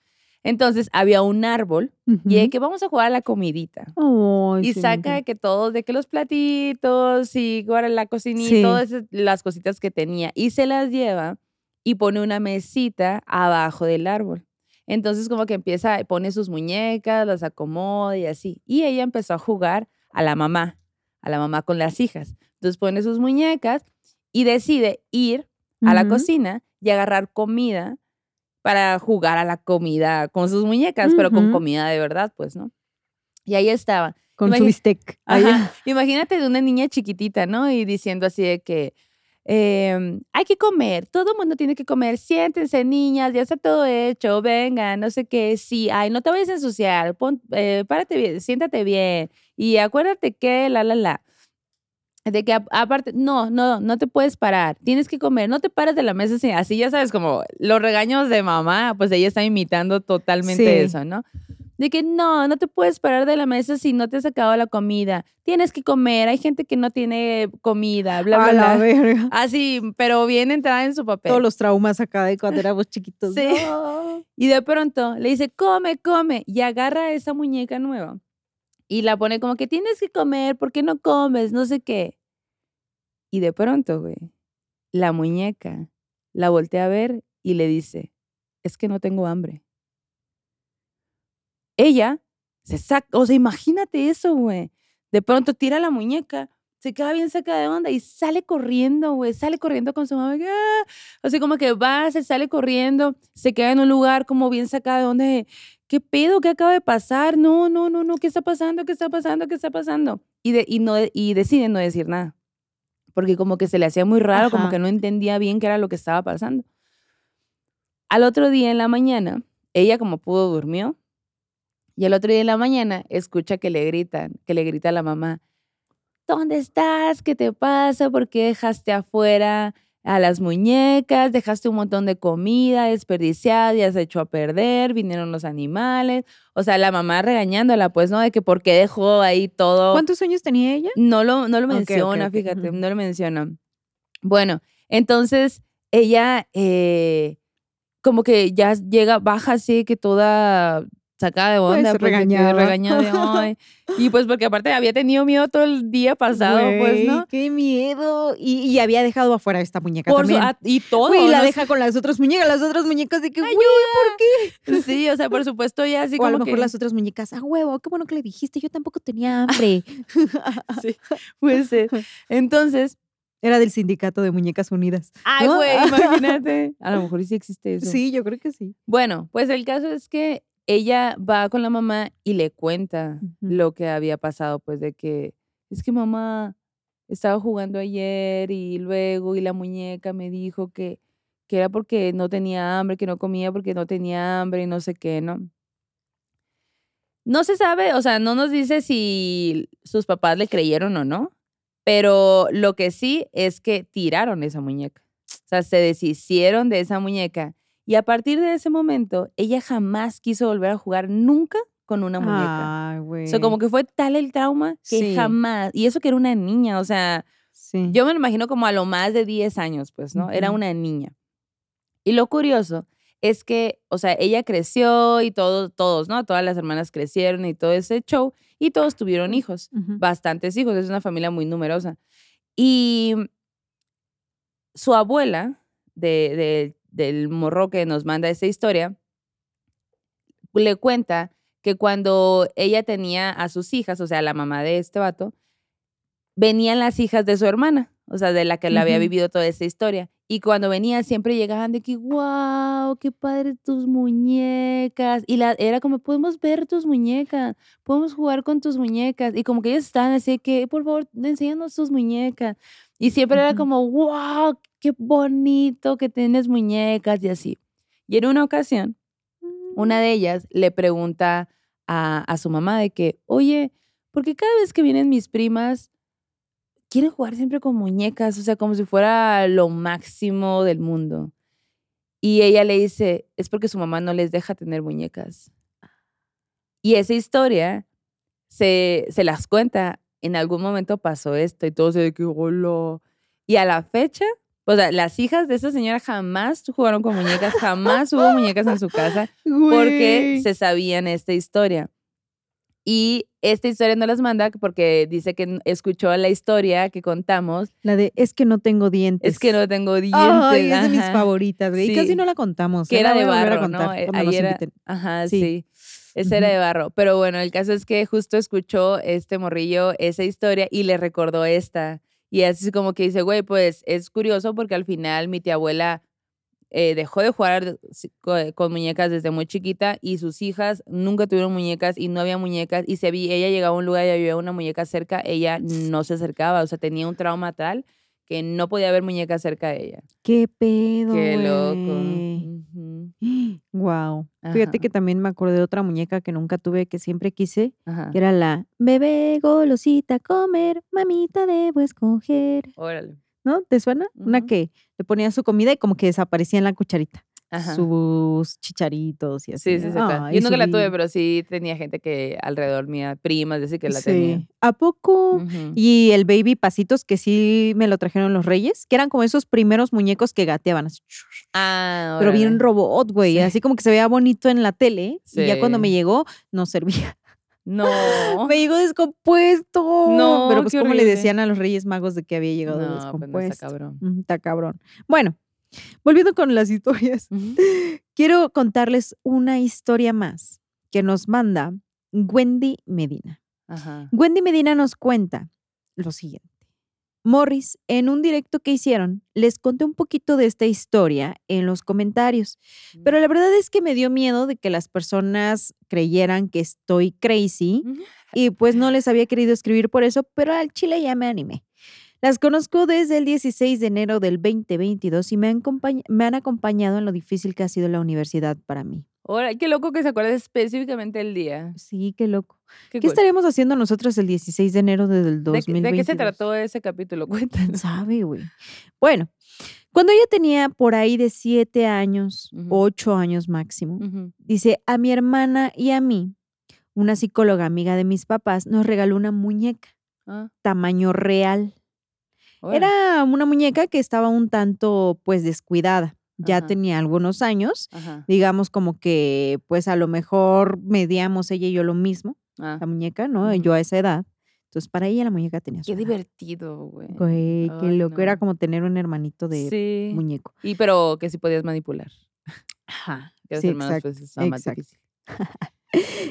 Entonces había un árbol y de que vamos a jugar a la comidita. Ay, Y sí, saca de que todos, de que los platitos y guarda la cocinita, Sí. todas las cositas que tenía. Y se las lleva y pone una mesita abajo del árbol. Entonces como que empieza, pone sus muñecas, las acomoda y así. Y ella empezó a jugar a la mamá, a la mamá con las hijas. Entonces pone sus muñecas y decide ir a la cocina y agarrar comida para jugar a la comida con sus muñecas, pero con comida de verdad, pues, ¿no? Y ahí estaba. Con su Imagi- bistec. Ajá. Imagínate de una niña chiquitita, ¿no? Y diciendo así de que em, hay que comer, todo el mundo tiene que comer, siéntense niñas, ya está todo hecho, venga, no sé qué, sí, ay, no te vayas a ensuciar, pon, eh, párate bien, siéntate bien y acuérdate que, la, la, la. De que aparte, no, no, no te puedes parar, tienes que comer, no te paras de la mesa así, así ya sabes, como los regaños de mamá, pues ella está imitando totalmente Sí. eso, ¿no? De que no, no te puedes parar de la mesa si no te has acabado la comida. Tienes que comer. Hay gente que no tiene comida, bla, bla, a la bla. verga. *laughs* Así, pero bien entrada en su papel. Todos los traumas acá de cuando éramos *laughs* chiquitos. Sí. No. Y de pronto le dice, come, come. Y agarra esa muñeca nueva y la pone como que tienes que comer, ¿por qué no comes? No sé qué. Y de pronto, güey, la muñeca la voltea a ver y le dice, es que no tengo hambre. ella se saca, o sea, imagínate eso, güey. De pronto tira la muñeca, se queda bien saca de onda y sale corriendo, güey, sale corriendo con su mamá. ¡ah! Así como que va, se sale corriendo, se queda en un lugar como bien sacada de onda. ¿Qué pedo? ¿Qué acaba de pasar? No, no, no, no, ¿qué está pasando? ¿Qué está pasando? ¿Qué está pasando? Y, de, y, no, y decide no decir nada. Porque como que se le hacía muy raro, como que no entendía bien qué era lo que estaba pasando. Al otro día en la mañana, ella como pudo durmió. Y al otro día en la mañana escucha que le gritan, que le grita a la mamá, ¿dónde estás? ¿Qué te pasa? ¿Por qué dejaste afuera a las muñecas? Dejaste un montón de comida desperdiciada y has hecho a perder, vinieron los animales. O sea, la mamá regañándola, pues, ¿no? De que por qué dejó ahí todo. ¿Cuántos años tenía ella? No lo, no lo menciona, fíjate, no lo menciona. Bueno, entonces ella eh, como que ya llega, baja así que toda sacada de onda, pues, de que regañada. de, "Ay". *laughs* Y pues porque aparte había tenido miedo todo el día pasado, pues, ¿no? ¡Qué miedo! Y, y había dejado afuera esta muñeca Por su- también. y todo. Güey, la ¿no? deja con las otras muñecas, las otras muñecas de que, güey, ¿por qué? *laughs* Sí, o sea, por supuesto ya así o a lo como mejor que... las otras muñecas, ah, huevo, qué bueno que le dijiste, yo tampoco tenía hambre. *laughs* Sí, puede ser. Entonces, Era del sindicato de muñecas unidas. ay, ¿no? güey, imagínate. A lo mejor sí existe eso. Sí, yo creo que sí. Bueno, pues el caso es que ella va con la mamá y le cuenta lo que había pasado, pues de que es que mamá estaba jugando ayer y luego y la muñeca me dijo que, que era porque no tenía hambre, que no comía porque no tenía hambre y no sé qué, ¿no? No se sabe, o sea, no nos dice si sus papás le creyeron o no, pero lo que sí es que tiraron esa muñeca. O sea, se deshicieron de esa muñeca. Y a partir de ese momento, ella jamás quiso volver a jugar nunca con una muñeca. Ay, güey. O sea, como que fue tal el trauma que Sí. jamás. Y eso que era una niña, o sea, Sí. yo me lo imagino como a lo más de 10 años, pues, ¿no? Era una niña. Y lo curioso es que, o sea, ella creció y todos, todos, ¿no? Todas las hermanas crecieron y todo ese show y todos tuvieron hijos, bastantes hijos, es una familia muy numerosa. Y su abuela, de, de- del morro que nos manda esta historia, le cuenta que cuando ella tenía a sus hijas, o sea, la mamá de este vato, venían las hijas de su hermana, o sea, de la que le había Ujú. vivido toda esta historia. Y cuando venían siempre llegaban de que, wow, qué padre tus muñecas. Y la, era como, podemos ver tus muñecas, podemos jugar con tus muñecas. Y como que ellos estaban así de que, por favor, enséñanos tus muñecas. Y siempre era como, wow, qué bonito que tienes muñecas y así. Y en una ocasión, una de ellas le pregunta a, a su mamá de que, oye, ¿por qué cada vez que vienen mis primas quieren jugar siempre con muñecas? O sea, como si fuera lo máximo del mundo. Y ella le dice, es porque su mamá no les deja tener muñecas. Y esa historia se, se las cuenta. En algún momento pasó esto y todo se de que, hola. Y a la fecha, o sea, las hijas de esa señora jamás jugaron con muñecas, jamás hubo muñecas en su casa porque se sabían esta historia. Y esta historia no las manda porque dice que escuchó la historia que contamos. La de es que no tengo dientes. Es que no tengo dientes. Ay, es de mis ajá, favoritas, güey. Y Sí. casi no la contamos. Que ¿eh? era de barro, ¿no? ahí era-. Ajá, Sí. sí. Esa era de barro. Pero bueno, el caso es que justo escuchó este morrillo esa historia y le recordó esta. Y así como que dice, güey, pues es curioso porque al final mi tía abuela eh, dejó de jugar co- con muñecas desde muy chiquita y sus hijas nunca tuvieron muñecas y no había muñecas y se vi, ella llegaba a un lugar y había una muñeca cerca, ella no se acercaba, o sea, tenía un trauma tal que no podía haber muñecas cerca de ella. Qué pedo. Qué loco. Ujú. *gasps* Wow. Fíjate que también me acordé de otra muñeca que nunca tuve, que siempre quise, Ajá. que era la bebé golosita comer, mamita debo escoger. Órale. ¿No? ¿Te suena? Una que le ponía su comida y como que desaparecía en la cucharita. Ajá. Sus chicharitos y así. Sí, sí, sí. claro. Ay, Yo nunca la tuve, pero sí tenía gente que alrededor mía, primas, decir que la tenía. Sí. ¿A poco? Y el baby pasitos que sí me lo trajeron los reyes, que eran como esos primeros muñecos que gateaban, así, Ah, pero bien robot, güey, Sí. así como que se veía bonito en la tele y ya cuando me Sí. llegó no servía. *laughs* No. Me llegó descompuesto. No, pero pues cómo le decían a los Reyes Magos de que había llegado No, pues no descompuesto. está cabrón. Está cabrón. Bueno, volviendo con las historias, *laughs* quiero contarles una historia más que nos manda Wendy Medina. Ajá. Wendy Medina nos cuenta lo siguiente. Morris, en un directo que hicieron, les conté un poquito de esta historia en los comentarios, pero la verdad es que me dio miedo de que las personas creyeran que estoy crazy y pues no les había querido escribir por eso, pero al chile ya me animé. Las conozco desde el 16 de enero del 2022 y me han, acompañ- me han acompañado en lo difícil que ha sido la universidad para mí. Ahora, qué loco que se acuerde específicamente el día. Sí, qué loco. Qué ¿Qué estaríamos haciendo nosotros el 16 de enero del ¿De, qué- 2022? de qué se trató ese capítulo? *laughs* ¿Quién Cuéntanos. sabe, güey? Bueno, cuando ella tenía por ahí de siete años, Ujú. ocho años máximo, dice, a mi hermana y a mí, una psicóloga amiga de mis papás, nos regaló una muñeca Ah, tamaño real. Órale. Era una muñeca que estaba un tanto, pues, descuidada. Ya Ajá. tenía algunos años. Ajá. Digamos como que, pues, a lo mejor medíamos ella y yo lo mismo, Ah, la muñeca, ¿no? Ujú. Yo a esa edad. Entonces, para ella la muñeca tenía su qué edad. divertido, güey. Güey, qué Ay, loco. Era no. como tener un hermanito de Sí. muñeco. Y pero que sí podías manipular. Ajá. Que Sí, exacto. pues más exacto. *laughs*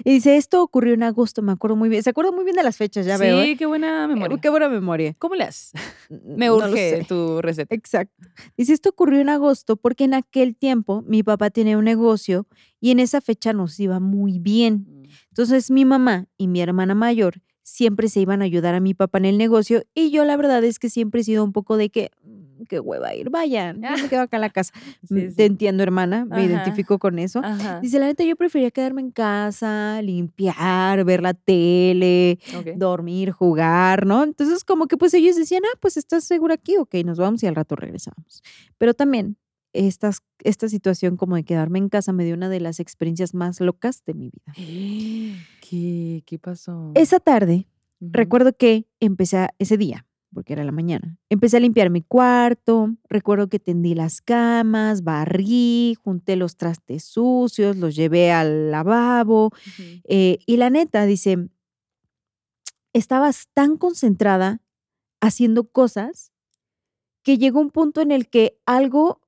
Y dice, esto ocurrió en agosto, me acuerdo muy bien. Se acuerda muy bien de las fechas, ya sí, veo. ¿eh? qué buena Eh, memoria. Qué buena memoria. ¿Cómo le haces? N- *laughs* Me urge tu receta. Exacto. Dice, esto ocurrió en agosto porque en aquel tiempo mi papá tenía un negocio y en esa fecha nos iba muy bien. Mm. Entonces mi mamá y mi hermana mayor siempre se iban a ayudar a mi papá en el negocio y yo la verdad es que siempre he sido un poco de que, "Mm, qué hueva ir, vayan, yo me quedo *laughs* acá en la casa. Sí, Mm, sí. Te entiendo, hermana, me Ajá. identifico con eso. Ajá. Dice, la neta, yo prefería quedarme en casa, limpiar, ver la tele, dormir, jugar, ¿no? Entonces, como que pues ellos decían, ah, pues estás segura aquí, ok, nos vamos y al rato regresamos. Pero también estas, esta situación como de quedarme en casa me dio una de las experiencias más locas de mi vida. *gasps* ¿Qué, qué pasó? Esa tarde, recuerdo que empecé, a- ese día, porque era la mañana, empecé a limpiar mi cuarto, recuerdo que tendí las camas, barrí, junté los trastes sucios, los llevé al lavabo, eh, y la neta, dice, estabas tan concentrada haciendo cosas que llegó un punto en el que algo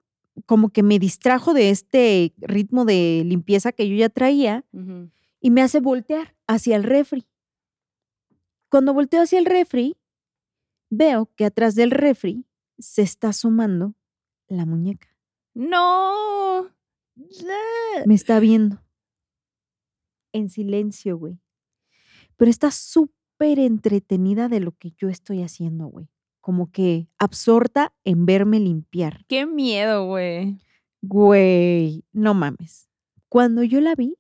como que me distrajo de este ritmo de limpieza que yo ya traía y me hace voltear hacia el refri. Cuando volteo hacia el refri, veo que atrás del refri se está asomando la muñeca. No. Me está viendo. En silencio, güey. Pero está súper entretenida de lo que yo estoy haciendo, güey. Como que absorta en verme limpiar. Qué miedo, güey. Güey, no mames. Cuando yo la vi,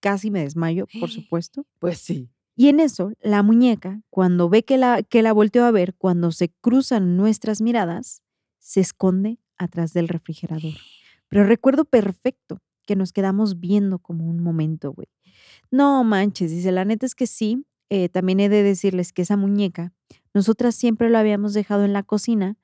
casi me desmayo, por *gasps* supuesto. Pues sí. Y en eso, la muñeca, cuando ve que la, que la volteo a ver, cuando se cruzan nuestras miradas, se esconde atrás del refrigerador. *gasps* Pero recuerdo perfecto que nos quedamos viendo como un momento, güey. No manches, dice, la neta es que sí. eh, también he de decirles que esa muñeca, nosotras siempre la habíamos dejado en la cocina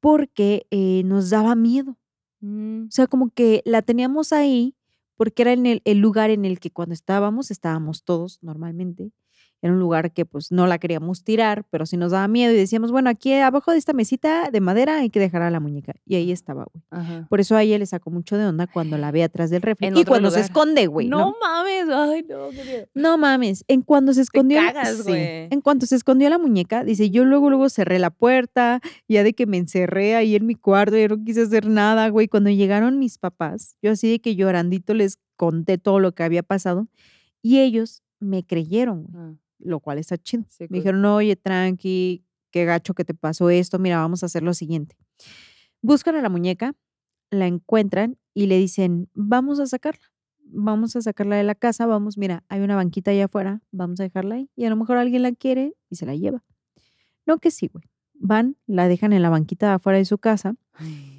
porque eh, nos daba miedo. Mm. O sea, como que la teníamos ahí porque era en el, el lugar en el que cuando estábamos, estábamos todos normalmente. Era un lugar que pues no la queríamos tirar, pero sí nos daba miedo y decíamos, bueno, aquí abajo de esta mesita de madera hay que dejar a la muñeca. Y ahí estaba, güey. Ajá. Por eso a ella le sacó mucho de onda cuando la ve atrás del refri. En y cuando se esconde, güey. no, ¿no? mames. Ay, no, qué miedo. No mames, en cuanto se escondió, cagas, sí, en cuanto se escondió la muñeca, dice, yo luego luego cerré la puerta, ya de que me encerré ahí en mi cuarto, ya no quise hacer nada, güey. Cuando llegaron mis papás, yo así de que llorandito les conté todo lo que había pasado y ellos me creyeron, güey, Ah, lo cual está chido. Sí, me dijeron, oye, tranqui, qué gacho que te pasó esto, mira, vamos a hacer lo siguiente. Buscan a la muñeca, la encuentran y le dicen, vamos a sacarla, vamos a sacarla de la casa, vamos, mira, hay una banquita allá afuera, vamos a dejarla ahí y a lo mejor alguien la quiere y se la lleva. No que sí, güey. Van, la dejan en la banquita de afuera de su casa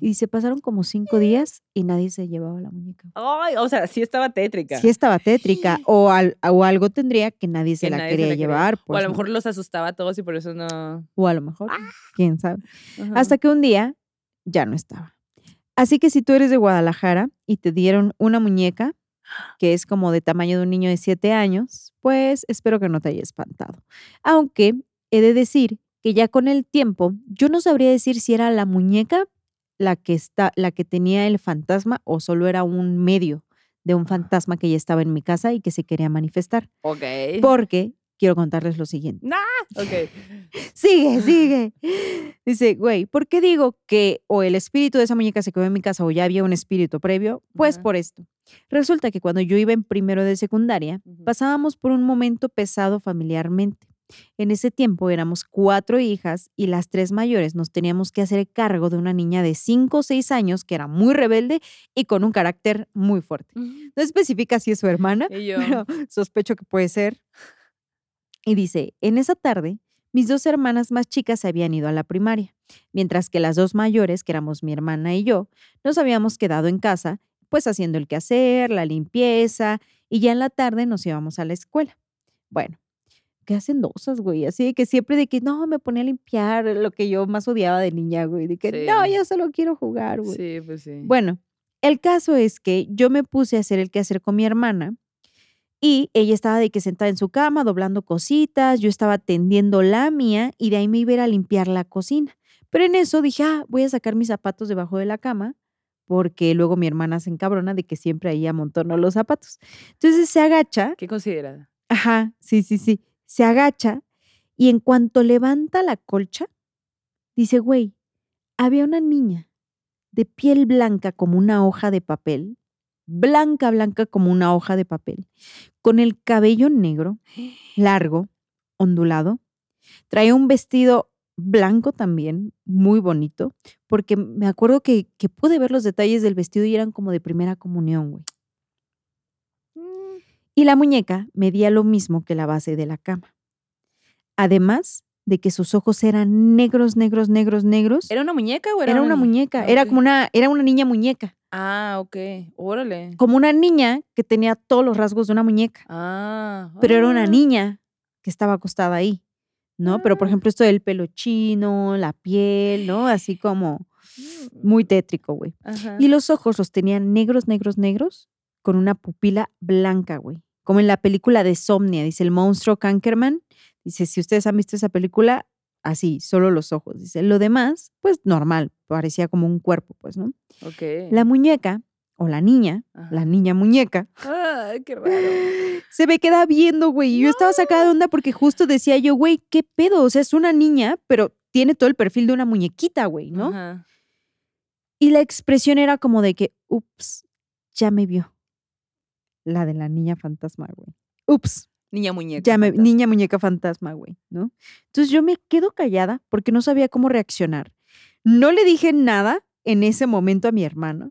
y se pasaron como cinco días y nadie se llevaba la muñeca. Ay, o sea, sí estaba tétrica. Sí estaba tétrica *gasps* o, al- o algo tendría que nadie se Que la nadie se quería la llevar. o a pues, lo ¿no? mejor los asustaba a todos y por eso no. O a lo mejor, quién sabe. Ajá. Hasta que un día ya no estaba. Así que si tú eres de Guadalajara y te dieron una muñeca que es como de tamaño de un niño de siete años, pues espero que no te haya espantado. Aunque he de decir que ya con el tiempo, yo no sabría decir si era la muñeca la que está, la que tenía el fantasma o solo era un medio de un fantasma que ya estaba en mi casa y que se quería manifestar. Ok. Porque quiero contarles lo siguiente. Nah, ok. *laughs* Sigue, sigue. Dice, güey, ¿por qué digo que o el espíritu de esa muñeca se quedó en mi casa o ya había un espíritu previo? Pues por esto. Resulta que cuando yo iba en primero de secundaria, pasábamos por un momento pesado familiarmente. En ese tiempo éramos cuatro hijas y las tres mayores nos teníamos que hacer cargo de una niña de cinco o seis años que era muy rebelde y con un carácter muy fuerte. No especifica si es su hermana, pero sospecho que puede ser. Y dice, en esa tarde, mis dos hermanas más chicas se habían ido a la primaria, mientras que las dos mayores, que éramos mi hermana y yo, nos habíamos quedado en casa, pues haciendo el quehacer, la limpieza, y ya en la tarde nos íbamos a la escuela. Bueno, ¿qué hacen dosas, güey? Así de que siempre de que, no, me ponía a limpiar, lo que yo más odiaba de niña, güey, de que, no, yo solo quiero jugar, güey. Sí, pues sí. Bueno, el caso es que yo me puse a hacer el quehacer con mi hermana y ella estaba de que sentada en su cama, doblando cositas, yo estaba tendiendo la mía y de ahí me iba a ir a limpiar la cocina. Pero en eso dije, ah, voy a sacar mis zapatos debajo de la cama porque luego mi hermana se encabrona de que siempre ahí amontono los zapatos. Entonces se agacha, ¿Qué considerada? ajá, sí, sí, sí, se agacha y en cuanto levanta la colcha, dice, güey, había una niña de piel blanca como una hoja de papel, blanca, blanca como una hoja de papel, con el cabello negro, largo, ondulado. Traía un vestido blanco también, muy bonito, porque me acuerdo que, que pude ver los detalles del vestido y eran como de primera comunión, güey. Y la muñeca medía lo mismo que la base de la cama. Además de que sus ojos eran negros, negros, negros, negros. ¿Era una muñeca o era, Era una muñeca, era como una, era una niña muñeca, Ah, ok. Órale. como una niña que tenía todos los rasgos de una muñeca, Ah. pero era una ah, niña que estaba acostada ahí, ¿no? Pero por Ah. ejemplo esto del pelo chino, la piel, ¿no? Así como muy tétrico, güey. Y los ojos los tenían negros, negros, negros, con una pupila blanca, güey. Como en la película de Somnia, dice el monstruo Kankerman. Dice, si ustedes han visto esa película, así, solo los ojos. Dice, lo demás, pues normal, parecía como un cuerpo, pues, ¿no? Ok. La muñeca, o la niña, la niña muñeca, Ay, qué raro. *laughs* se me queda viendo, güey. Y yo estaba sacada de onda porque justo decía yo, güey, ¿qué pedo? O sea, es una niña, pero tiene todo el perfil de una muñequita, güey, ¿no? Ajá. Y la expresión era como de que, ups, ya me vio. La de la niña fantasma, güey. Ups, Niña muñeca. ya me, niña muñeca fantasma, güey, ¿no? Entonces yo me quedo callada porque no sabía cómo reaccionar. No le dije nada en ese momento a mi hermana.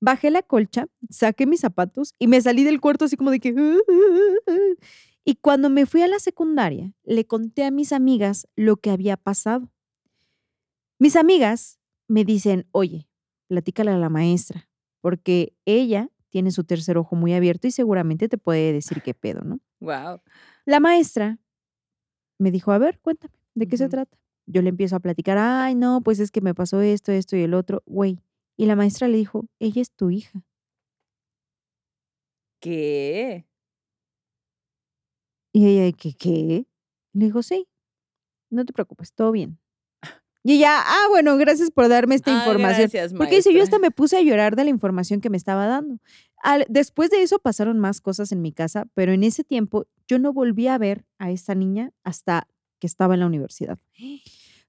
Bajé la colcha, saqué mis zapatos y me salí del cuarto así como de que... *laughs* Y cuando me fui a la secundaria, le conté a mis amigas lo que había pasado. Mis amigas me dicen, oye, platícale a la maestra, porque ella tiene su tercer ojo muy abierto y seguramente te puede decir qué *laughs* pedo, ¿no? Wow. La maestra me dijo, a ver, cuéntame, ¿de qué se trata? Yo le empiezo a platicar, ay, no, pues es que me pasó esto, esto y el otro, güey. Y la maestra le dijo, ella es tu hija. ¿Qué? Y ella, que, ¿qué? Le dijo, sí, no te preocupes, todo bien. Y ella, ah, bueno, gracias por darme esta Ah, información. gracias, Porque dice, yo hasta me puse a llorar de la información que me estaba dando. Al- después de eso pasaron más cosas en mi casa, pero en ese tiempo yo no volví a ver a esta niña hasta que estaba en la universidad.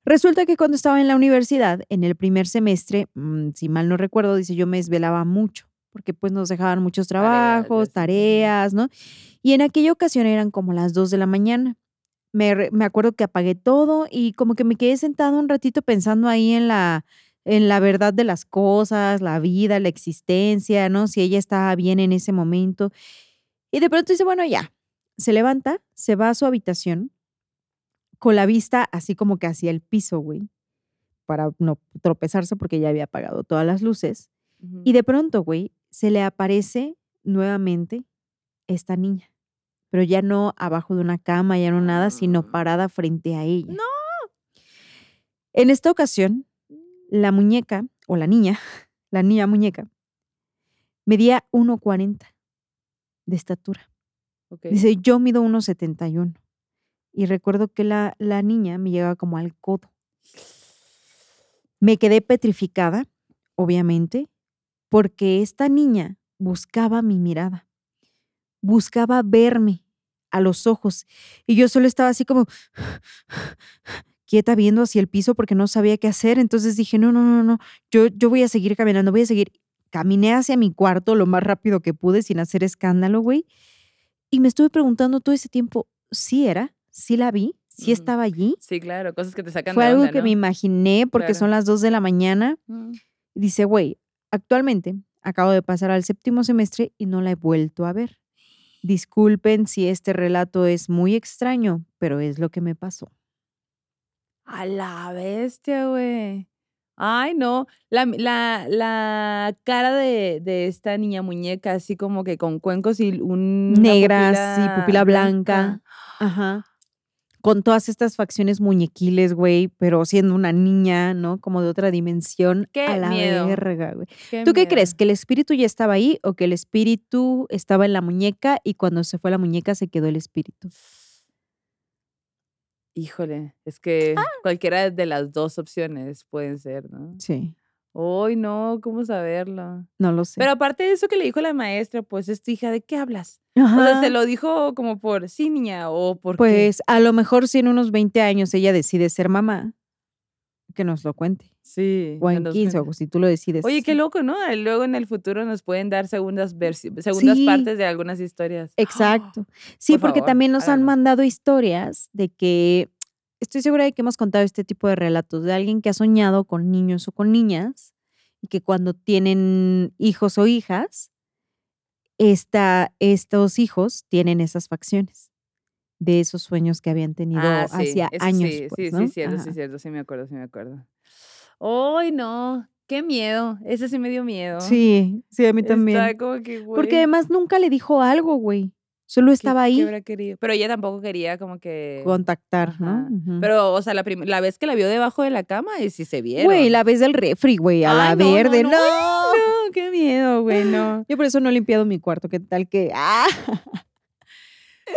Resulta que cuando estaba en la universidad, en el primer semestre, mm, si mal no recuerdo, dice, yo me desvelaba mucho, porque pues nos dejaban muchos trabajos, tareas, ¿no? Y en aquella ocasión eran como las 2 de la mañana. Me, me acuerdo que apagué todo y como que me quedé sentada un ratito pensando ahí en la, en la verdad de las cosas, la vida, la existencia, ¿no? Si ella estaba bien en ese momento. Y de pronto dice, bueno, ya. Se levanta, se va a su habitación con la vista así como que hacia el piso, güey, para no tropezarse porque ya había apagado todas las luces. Y de pronto, güey, se le aparece nuevamente esta niña, pero ya no abajo de una cama, ya no nada, sino Mm. parada frente a ella. ¡No! En esta ocasión, la muñeca, o la niña, *laughs* la niña muñeca, medía 1,40 de estatura. Dice, yo mido 1,71. Y recuerdo que la, la niña me llegaba como al codo. Me quedé petrificada, obviamente, porque esta niña buscaba mi mirada, buscaba verme a los ojos. Y yo solo estaba así como quieta viendo hacia el piso porque no sabía qué hacer. Entonces dije, no, no, no, no, yo, yo voy a seguir caminando, voy a seguir. Caminé hacia mi cuarto lo más rápido que pude sin hacer escándalo, güey. Y me estuve preguntando todo ese tiempo, ¿sí era? ¿Sí la vi? ¿Sí estaba allí? Sí, claro, cosas que te sacan Fue de algo onda, que ¿no? me imaginé porque Claro. son las 2 de la mañana. Mm. Dice, güey, actualmente acabo de pasar al séptimo semestre y no la he vuelto a ver. Disculpen si este relato es muy extraño, pero es lo que me pasó. A la bestia, güey. Ay, no. La, la, la cara de, de esta niña muñeca, así como que con cuencos y un. Negras y pupila blanca. Ajá. Con todas estas facciones muñequiles, güey, pero siendo una niña, ¿no? Como de otra dimensión. Qué a la miedo. verga, güey. ¿Tú qué crees? ¿Que el espíritu ya estaba ahí o que el espíritu estaba en la muñeca y cuando se fue la muñeca se quedó el espíritu? Híjole, es que Ah. cualquiera de las dos opciones pueden ser, ¿no? Sí, Uy, no, ¿cómo saberlo? no lo sé. Pero aparte de eso que le dijo la maestra, pues es tu hija, ¿de qué hablas? O sea, se lo dijo como por sí, niña, o por qué. Pues a lo mejor si en unos 20 años ella decide ser mamá, que nos lo cuente. Sí. O en nos 15, cuente. o si tú lo decides. Oye, qué loco, ¿no? Eh, Luego en el futuro nos pueden dar segundas segundas Sí. partes de algunas historias. Exacto. *gasps* Sí, Por porque favor, también nos han mandado historias de que, estoy segura de que hemos contado este tipo de relatos de alguien que ha soñado con niños o con niñas y que cuando tienen hijos o hijas, esta, estos hijos tienen esas facciones de esos sueños que habían tenido Ah, sí, hacía eso años. sí, pues, sí, ¿no? sí, cierto, sí, Ajá. cierto, sí me acuerdo, sí me acuerdo. Ay, no, qué miedo, ese sí me dio miedo. Sí, sí, a mí también. Está como que, Porque güey, además nunca le dijo algo, güey. Solo ¿qué- estaba qué ahí habrá querido? Pero ella tampoco quería como que... contactar, ¿no? Ajá. Ujú. Pero, o sea, la, la vez que la vio debajo de la cama y sí se vieron. Güey, la vez del refri, güey, a la Ay, no, no, verde. no, No, No, qué miedo, güey, no. Yo por eso no he limpiado mi cuarto. ¿Qué tal que? ¡Ah!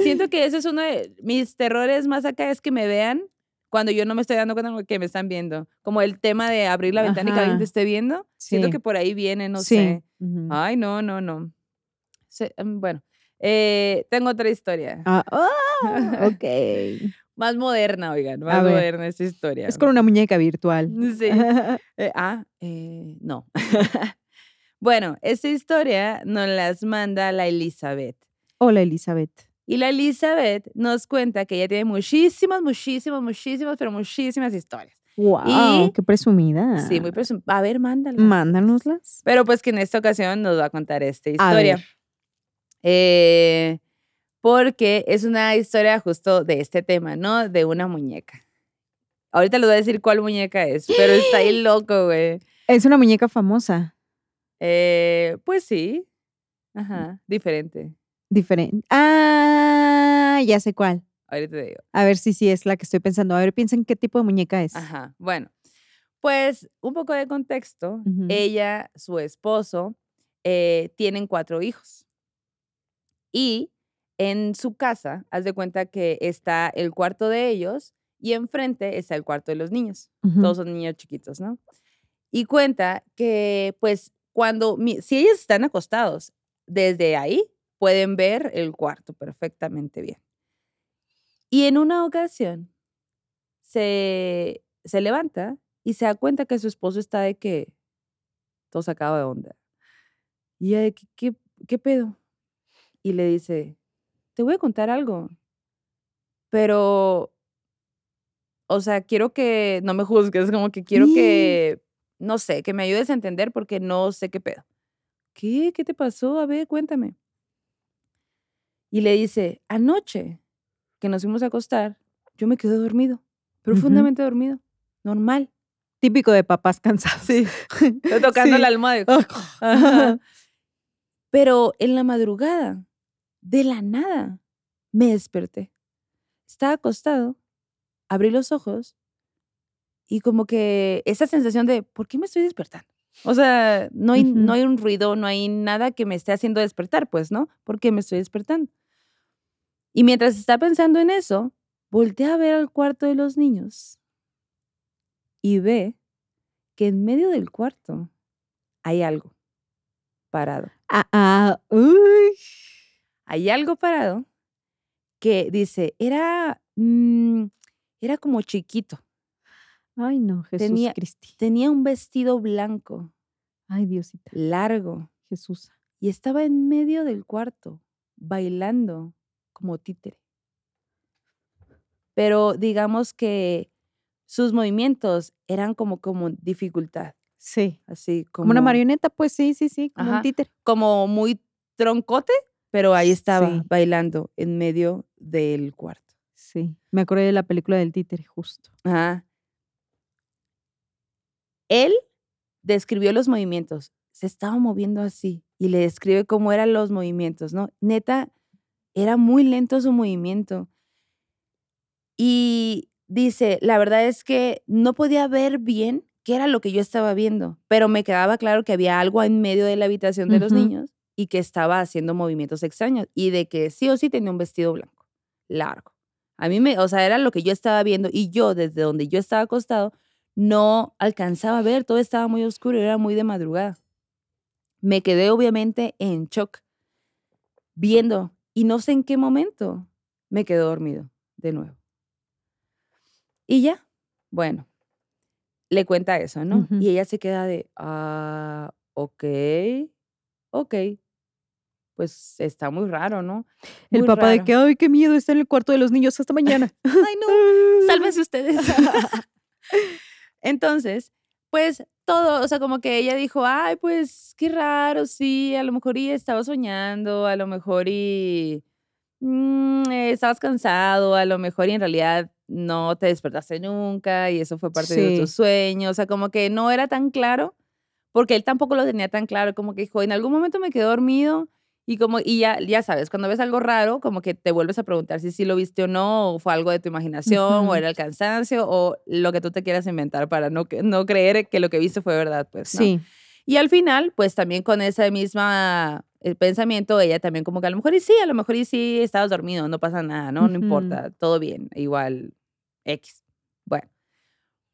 Siento que *laughs* ese es uno de mis terrores más acá, es que me vean cuando yo no me estoy dando cuenta de que me están viendo. Como el tema de abrir la ventana y que alguien Ajá. te esté viendo. Siento Sí. que por ahí viene, no sí. sé. Ujú. Ay, no, no, no. Se- mm, bueno, eh, tengo otra historia. Ah, ah, *laughs* ok. Más moderna, oigan, más moderna esta historia. Es con una muñeca virtual. Sí. *laughs* Eh, ah, eh, no. *laughs* bueno, esta historia nos las manda la Elizabeth. Hola, Elizabeth. Y la Elizabeth nos cuenta que ella tiene muchísimas, muchísimas, muchísimas, pero muchísimas historias. Wow, Y- qué presumida. Sí, muy presum- A ver, mándalas. Mándanoslas. Pero pues que en esta ocasión nos va a contar esta A historia. ver. Eh, porque es una historia justo de este tema, ¿no? De una muñeca. Ahorita les voy a decir cuál muñeca es, pero está ahí *gasps* loco, güey. Es una muñeca famosa. Eh, pues sí. Ajá, diferente. Diferente. Ah, ya sé cuál. Ahorita te digo. A ver si sí es la que estoy pensando. A ver, piensen qué tipo de muñeca es. Ajá. Bueno, pues un poco de contexto. Ella, su esposo, eh, tienen cuatro hijos. Y en su casa, haz de cuenta que está el cuarto de ellos y enfrente está el cuarto de los niños. Todos son niños chiquitos, ¿no? Y cuenta que, pues, cuando, mi- si ellos están acostados, desde ahí pueden ver el cuarto perfectamente bien. Y en una ocasión se, se levanta y se da cuenta que su esposo está de que todo sacado de onda. Y ella de que, ¿qué, qué pedo? Y le dice, te voy a contar algo, pero, o sea, quiero que no me juzgues, como que quiero que, no sé, que me ayudes a entender porque no sé qué pedo. ¿Qué? ¿Qué te pasó? A ver, cuéntame. Y le dice, anoche que nos fuimos a acostar, yo me quedé dormido, profundamente dormido, normal. Típico de papás cansados. Sí. Estoy *laughs* tocando Sí. la almohada. *laughs* Pero en la madrugada, de la nada, me desperté. Estaba acostado, abrí los ojos y como que esa sensación de, ¿por qué me estoy despertando? O sea, no hay, no hay un ruido, no hay nada que me esté haciendo despertar, pues, ¿no? ¿Por qué me estoy despertando? Y mientras está pensando en eso, volteé a ver al cuarto de los niños y ve que en medio del cuarto hay algo parado. Ah, ah, uy. Hay algo parado que dice, era, mm, era como chiquito. Ay, no, Jesús Tenía- Cristi. Tenía un vestido blanco, Ay, Diosita. largo, Jesús. y estaba en medio del cuarto, bailando como títere. Pero digamos que sus movimientos eran como, como dificultad, Sí. así como, Como una marioneta, pues sí, sí, sí, como Ajá. un títer. como muy troncote, pero ahí estaba Sí. bailando en medio del cuarto. Sí. Me acordé de la película del títere, justo. Ajá. Él describió los movimientos, se estaba moviendo así y le describe cómo eran los movimientos, ¿no? Neta, era muy lento su movimiento. Y dice, la verdad es que no podía ver bien qué era lo que yo estaba viendo, pero me quedaba claro que había algo en medio de la habitación de los niños y que estaba haciendo movimientos extraños y de que sí o sí tenía un vestido blanco, largo. A mí me, o sea, era lo que yo estaba viendo y yo desde donde yo estaba acostado no alcanzaba a ver, todo estaba muy oscuro, era muy de madrugada. Me quedé obviamente en shock viendo y no sé en qué momento me quedé dormido de nuevo. Y ya, bueno, le cuenta eso, ¿no? Y ella se queda de, ah, ok, ok, pues está muy raro, ¿no? El papá de raro. que, ay, qué miedo, está en el cuarto de los niños hasta mañana. *laughs* Ay, no, sálvense ustedes. *laughs* Entonces, pues todo, o sea, como que ella dijo, ay, pues qué raro, sí, a lo mejor y estaba soñando, a lo mejor y mm, estabas cansado, a lo mejor y en realidad no te despertaste nunca y eso fue parte de tus Sí. sueños, o sea, como que no era tan claro, porque él tampoco lo tenía tan claro, como que dijo, en algún momento me quedé dormido y como, y ya, ya sabes, cuando ves algo raro, como que te vuelves a preguntar si sí lo viste o no, o fue algo de tu imaginación, o era el cansancio, o lo que tú te quieras inventar para no, no creer que lo que viste fue verdad, pues, ¿no? Sí. Y al final, pues también con ese misma eh, pensamiento, ella también como que a lo mejor y sí, a lo mejor y sí, estabas dormido, no pasa nada, ¿no? No importa, todo bien, igual X. Bueno,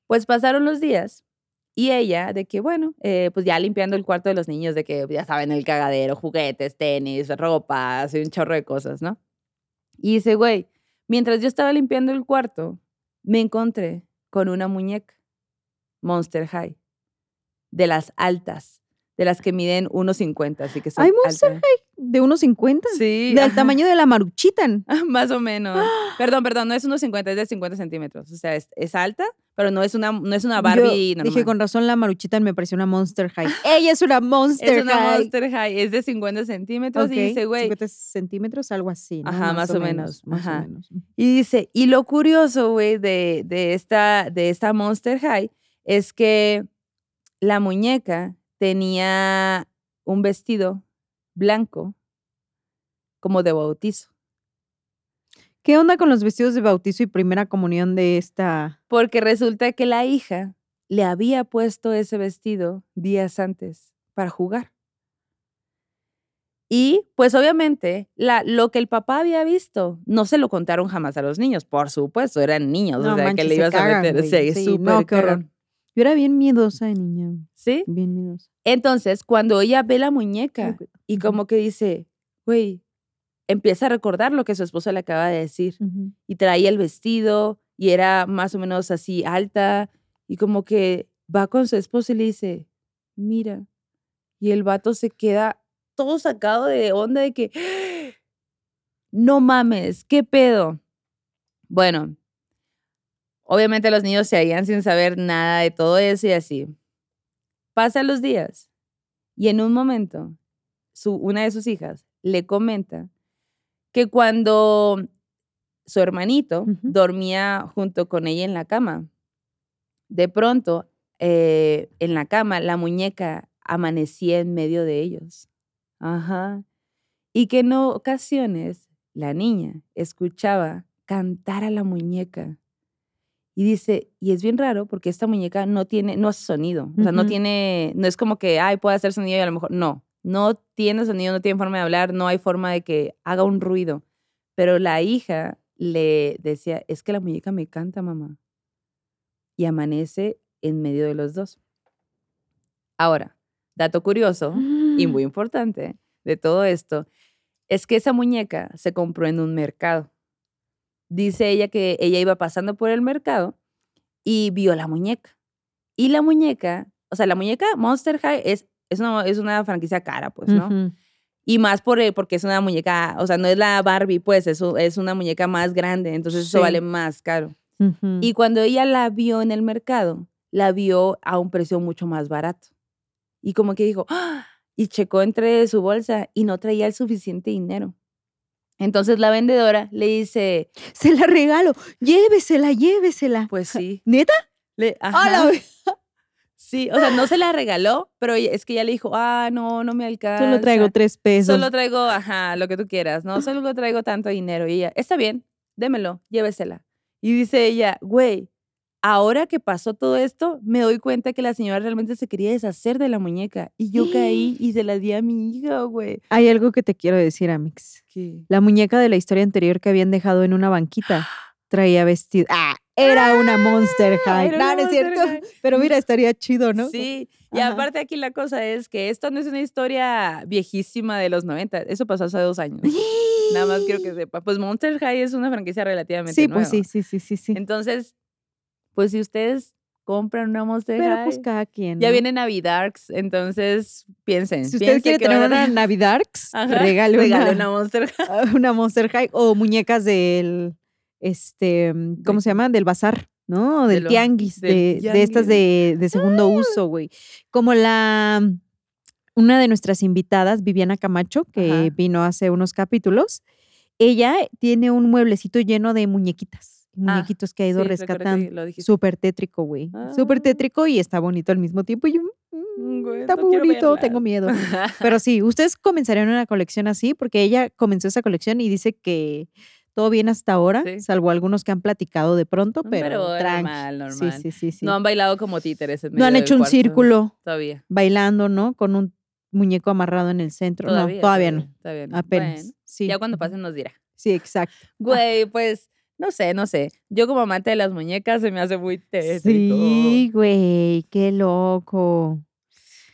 pues pasaron los días y ella de que, bueno, eh, pues ya limpiando el cuarto de los niños, de que ya saben, el cagadero, juguetes, tenis, ropa, así un chorro de cosas, ¿no? Y dice, güey, mientras yo estaba limpiando el cuarto, me encontré con una muñeca, Monster High, de las altas, de las que miden 1,50, así que son Ay, Monster altas. De unos 50. Sí, Del tamaño de la maruchitan. *laughs* Más o menos. *gasps* Perdón, perdón, no es 1,50, es de 50 centímetros. O sea, es, es alta, pero no es una, no es una Yo Barbie normal. dije, con razón la maruchitan me pareció una Monster High. *laughs* Ella es una Monster es una High. Monster High, es de 50 centímetros. Y dice, güey, 50 centímetros, algo así. ¿no? Ajá, más o menos, Más ajá. o menos. Y dice, y lo curioso, güey, de, de, esta, de esta Monster High es que la muñeca tenía un vestido blanco como de bautizo. ¿Qué onda con los vestidos de bautizo y primera comunión de esta? Porque resulta que la hija le había puesto ese vestido días antes para jugar. Y pues obviamente la, lo que el papá había visto no se lo contaron jamás a los niños, por supuesto, eran niños, No o sea, manches, que le ibas a meter, güey. sí, no, qué horror. Yo era bien miedosa de niña. ¿Sí? Bien miedosa. Entonces, cuando ella ve la muñeca y como que dice, güey, empieza a recordar lo que su esposo le acaba de decir y traía el vestido y era más o menos así alta y como que va con su esposo y le dice, mira, y el vato se queda todo sacado de onda de que, no mames, ¿qué pedo? Bueno, obviamente los niños se hallan sin saber nada de todo eso y así. Pasan los días y en un momento su, una de sus hijas le comenta que cuando su hermanito dormía junto con ella en la cama, de pronto eh, en la cama la muñeca amanecía en medio de ellos. Ajá. Y que en ocasiones la niña escuchaba cantar a la muñeca. Y dice, y es bien raro porque esta muñeca no tiene, no hace sonido. O sea, no tiene, no es como que, ay, puede hacer sonido y a lo mejor, no. No tiene sonido, no tiene forma de hablar, no hay forma de que haga un ruido. Pero la hija le decía, es que la muñeca me canta, mamá. Y amanece en medio de los dos. Ahora, dato curioso y muy importante, de todo esto es que esa muñeca se compró en un mercado. Dice ella que ella iba pasando por el mercado y vio la muñeca. Y la muñeca, o sea, la muñeca Monster High es, es, una, es una franquicia cara, pues, ¿no? Y más por, el- porque es una muñeca, o sea, no es la Barbie, pues, eso es una muñeca más grande, entonces eso vale más caro. Y cuando ella la vio en el mercado, la vio a un precio mucho más barato. Y como que dijo, ¡Ah! y checó entre su bolsa y no traía el suficiente dinero. Entonces la vendedora le dice, Se la regalo. Llévesela, llévesela. pues sí. *laughs* ¿Neta? Le, ¡A la ajá, sí, o sea, no se la regaló, pero es que ella le dijo, ah, no, no me alcanza. Solo traigo tres pesos. Solo traigo, ajá, lo que tú quieras, ¿no? Solo traigo tanto dinero. Y ella, está bien, démelo, llévesela. Y dice ella, güey, ahora que pasó todo esto, me doy cuenta que la señora realmente se quería deshacer de la muñeca. Y yo caí y se la di a mi hija, güey. Hay algo que te quiero decir, Amix. ¿Qué? La muñeca de la historia anterior que habían dejado en una banquita *gasps* traía vestido. ¡Ah! Era una Monster High. No, no es cierto. High. Pero mira, estaría chido, ¿no? Sí, y Ajá. aparte aquí la cosa es que esto no es una historia viejísima de los 90, eso pasó hace dos años. *gasps* Nada más quiero que sepa. Pues Monster High es una franquicia relativamente Sí, pues nueva. sí, sí, sí, sí, sí. Entonces, pues si ustedes compran una Monster Pero High, pues cada quien. ya ¿no? viene Navidarks, entonces piensen. Si usted quiere tener a- una Navidarks, regale una, una Monster *laughs* High. una Monster High o muñecas del, este, ¿cómo ¿De se llama? Del bazar, ¿no? De Del lo- tianguis, del de, de estas de, de segundo uso, güey. Como la, una de nuestras invitadas, Viviana Camacho, que Ajá. vino hace unos capítulos, ella tiene un mueblecito lleno de muñequitas, Ah, muñequitos que ha ido sí, rescatando. Súper tétrico, güey. Súper Ah. tétrico y está bonito al mismo tiempo. Y yo, mm, Mm, güey, está no muy bonito, verla. tengo miedo. *laughs* Pero sí, ustedes comenzarían una colección así, porque ella comenzó esa colección y dice que todo bien hasta ahora, Sí. salvo algunos que han platicado de pronto, No, pero, normal, normal. sí, sí, sí. No han bailado como títeres. en No han hecho un cuarto círculo Todavía. bailando, ¿no? Con un muñeco amarrado en el centro. Todavía, no, todavía no. Todavía no. Apenas. Bueno, sí. ya cuando pasen nos dirá. Sí, exacto. *laughs* Güey, pues, no sé, no sé. Yo como amante de las muñecas se me hace muy tétrico. Sí, güey, qué loco.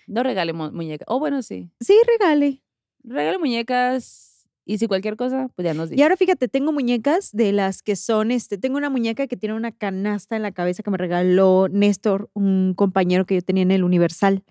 No regale mu- muñecas. Oh, bueno, sí. Sí, regale. Regale muñecas y si cualquier cosa, pues ya nos Y dice. ahora fíjate, tengo muñecas de las que son, este, tengo una muñeca que tiene una canasta en la cabeza que me regaló Néstor, un compañero que yo tenía en el Universal.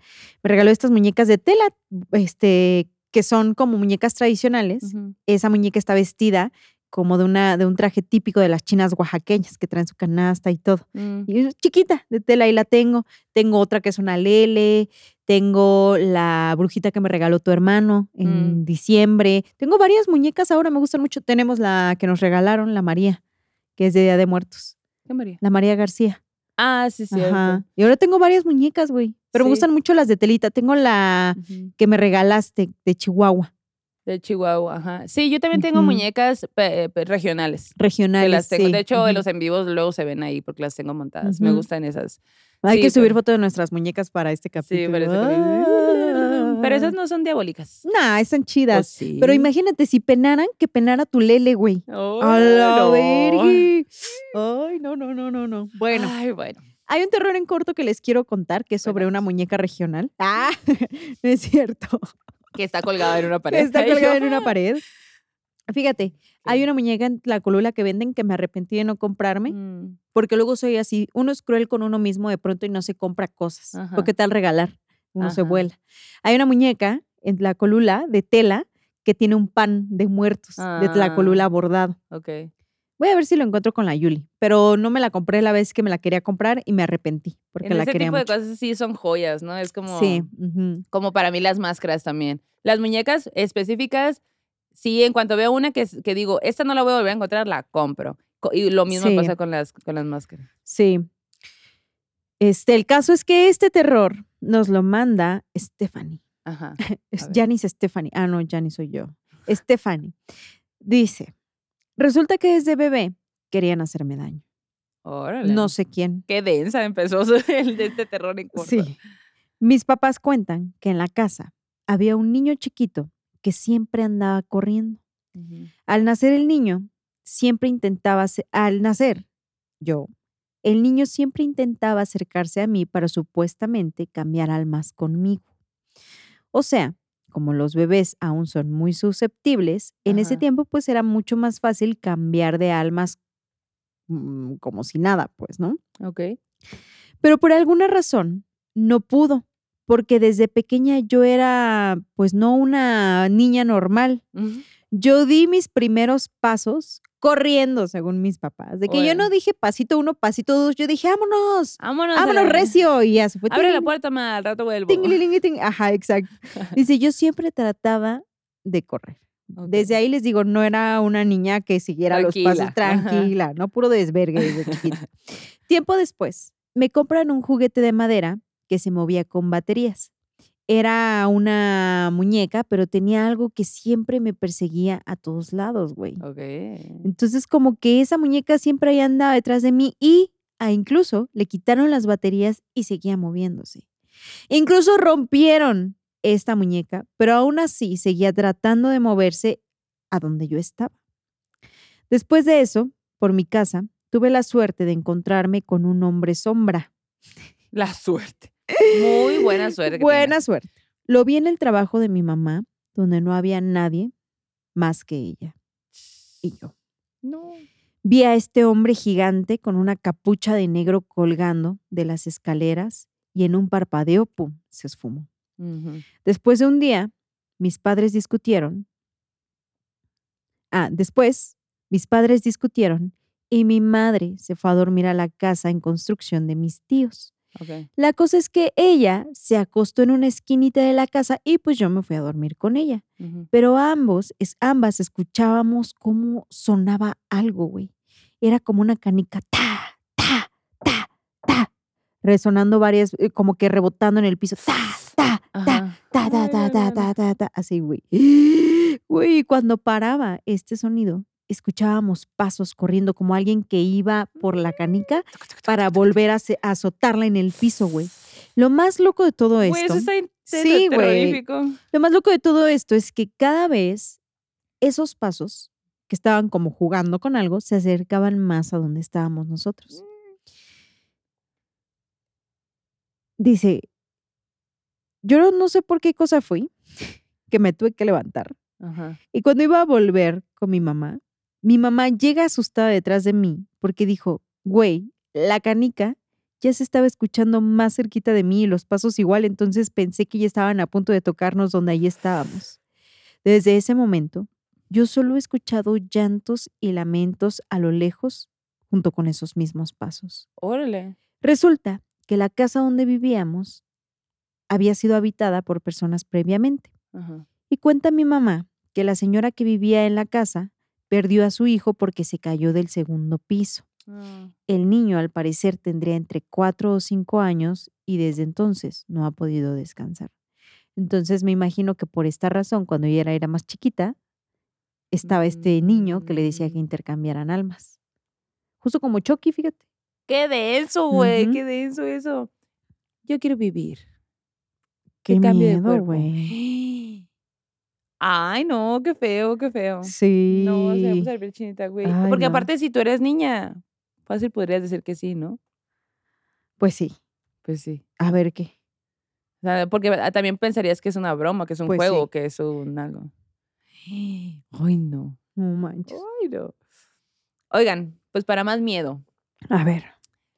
Me regaló estas muñecas de tela, este, que son como muñecas tradicionales. Esa muñeca está vestida como de, una, de un traje típico de las chinas oaxaqueñas que traen su canasta y todo. Mm. Y es chiquita, de tela, y la tengo. Tengo otra que es una lele, tengo la brujita que me regaló tu hermano en Mm. diciembre. Tengo varias muñecas ahora, me gustan mucho. Tenemos la que nos regalaron, la María, que es de Día de Muertos. ¿Qué María? La María García. Ah, sí, sí. Ajá. Y ahora tengo varias muñecas, güey. Pero me gustan mucho las de telita. Tengo la que me regalaste de Chihuahua, De Chihuahua, ajá. Sí, yo también tengo muñecas pe- pe- regionales. Regionales. las tengo. sí. De hecho, Ujú. los en vivos luego se ven ahí porque las tengo montadas. Me gustan esas. Hay sí, que subir fotos de nuestras muñecas para este capítulo. Sí, pero, ese capítulo- pero esas no son diabólicas. Nah, están ¿O chidas. sí? Pero imagínate, si penaran, que penara tu lele, güey. Oh, ¡A la no. vergui! Ay, no, no, no, no, no. Bueno, Ay, bueno. hay un terror en corto que les quiero contar, que es sobre una muñeca regional. Ah, *laughs* no es cierto. Que está colgada en una *laughs* pared. está *laughs* colgada en una pared. Fíjate, hay una muñeca en la colula que venden que me arrepentí de no comprarme, Mm, porque luego soy así. Uno es cruel con uno mismo de pronto y no se compra cosas. Ajá. Porque tal regalar? Uno se vuela. Hay una muñeca en la colula de tela que tiene un pan de muertos de la Ah. colula bordado. ok. Voy a ver si lo encuentro con la Yuli, pero no me la compré la vez que me la quería comprar y me arrepentí porque En la ese quería tipo de cosas sí son joyas, ¿no? Es como, Sí, como para mí las máscaras también. Las muñecas específicas, sí, en cuanto veo una que, que digo, esta no la voy a volver a encontrar, la compro. Co- Y lo mismo Sí. pasa con las, con las máscaras. sí. Este, el caso es que este terror nos lo manda Stephanie. Ajá. *laughs* Es. Janice Stephanie. Ah, no, Janice soy yo. Stephanie. Dice, resulta que desde bebé querían hacerme daño. Órale. No sé quién. Qué densa empezó *laughs* el de este terror en corto. Sí. Mis papás cuentan que en la casa había un niño chiquito que siempre andaba corriendo. Al nacer el niño, siempre intentaba, al nacer yo, el niño siempre intentaba acercarse a mí para supuestamente cambiar almas conmigo. O sea, como los bebés aún son muy susceptibles, en ese tiempo pues era mucho más fácil cambiar de almas mm, como si nada, pues, ¿no? Ok. Pero por alguna razón no pudo, porque desde pequeña yo era pues no una niña normal. Yo di mis primeros pasos corriendo, según mis papás. De que yo no dije pasito uno, pasito dos, yo dije, vámonos, Vámonos. vámonos recio. Y ya se fue. Abre la puerta, ma, al rato vuelvo. Ajá, exacto. *laughs* Dice, yo siempre trataba de correr. Desde ahí les digo, no era una niña que siguiera los pasos Tranquila, ajá. tranquila, no puro desvergue desde chiquita. *laughs* Tiempo después, me compran un juguete de madera que se movía con baterías. Era una muñeca, pero tenía algo que siempre me perseguía a todos lados, güey. Ok. Entonces, como que esa muñeca siempre ahí andaba detrás de mí y a incluso le quitaron las baterías y seguía moviéndose. Incluso rompieron esta muñeca, pero aún así seguía tratando de moverse a donde yo estaba. Después de eso, por mi casa, tuve la suerte de encontrarme con un hombre sombra. La suerte. Muy buena suerte. Buena tienes. suerte. Lo vi en el trabajo de mi mamá, donde no había nadie más que ella y yo. No. Vi a este hombre gigante con una capucha de negro colgando de las escaleras y en un parpadeo, ¡pum!, se esfumó. Después de un día, mis padres discutieron. Ah, después, mis padres discutieron y mi madre se fue a dormir a la casa en construcción de mis tíos. La cosa es que ella se acostó en una esquinita de la casa y pues yo me fui a dormir con ella. Pero ambos, es, ambas escuchábamos cómo sonaba algo, güey. Era como una canica, ta, ta, ta, ta, resonando varias, eh, como que rebotando en el piso, ta, ta, ta, ta, ta, ta, ta, ta, así, güey. Güey, cuando paraba este sonido, escuchábamos pasos corriendo como alguien que iba por la canica para volver a azotarla en el piso, güey. Lo más loco de todo Güey, esto. eso está Sí, güey. Lo más loco de todo esto es que cada vez esos pasos que estaban como jugando con algo se acercaban más a donde estábamos nosotros. Dice, yo no- no sé por qué cosa fui, *laughs* que me tuve que levantar. Ajá. Y cuando iba a volver con mi mamá, mi mamá llega asustada detrás de mí porque dijo, güey, la canica ya se estaba escuchando más cerquita de mí y los pasos igual, entonces pensé que ya estaban a punto de tocarnos donde ahí estábamos. Desde ese momento, yo solo he escuchado llantos y lamentos a lo lejos junto con esos mismos pasos. Órale. Resulta que la casa donde vivíamos había sido habitada por personas previamente. Ajá. Y cuenta mi mamá que la señora que vivía en la casa perdió a su hijo porque se cayó del segundo piso. Ah. El niño al parecer tendría entre cuatro o cinco años y desde entonces no ha podido descansar. Entonces me imagino que por esta razón, cuando ella era, era más chiquita, estaba este niño que le decía que Mm. intercambiaran almas. Justo como Chucky, fíjate. Qué denso, güey. Qué denso eso. Yo quiero vivir. Qué de miedo, güey. Ay, no, qué feo, qué feo. Sí. No, se puso la piel chinita, güey. Ay, Porque no. aparte, si tú eres niña, fácil podrías decir que sí, ¿no? Pues sí. Pues sí. A ver qué. O sea, porque ah, también pensarías que es una broma, que es un Pues juego, sí. que es un algo. Ay, no. No manches. Ay, no. Oigan, pues para más miedo, A ver.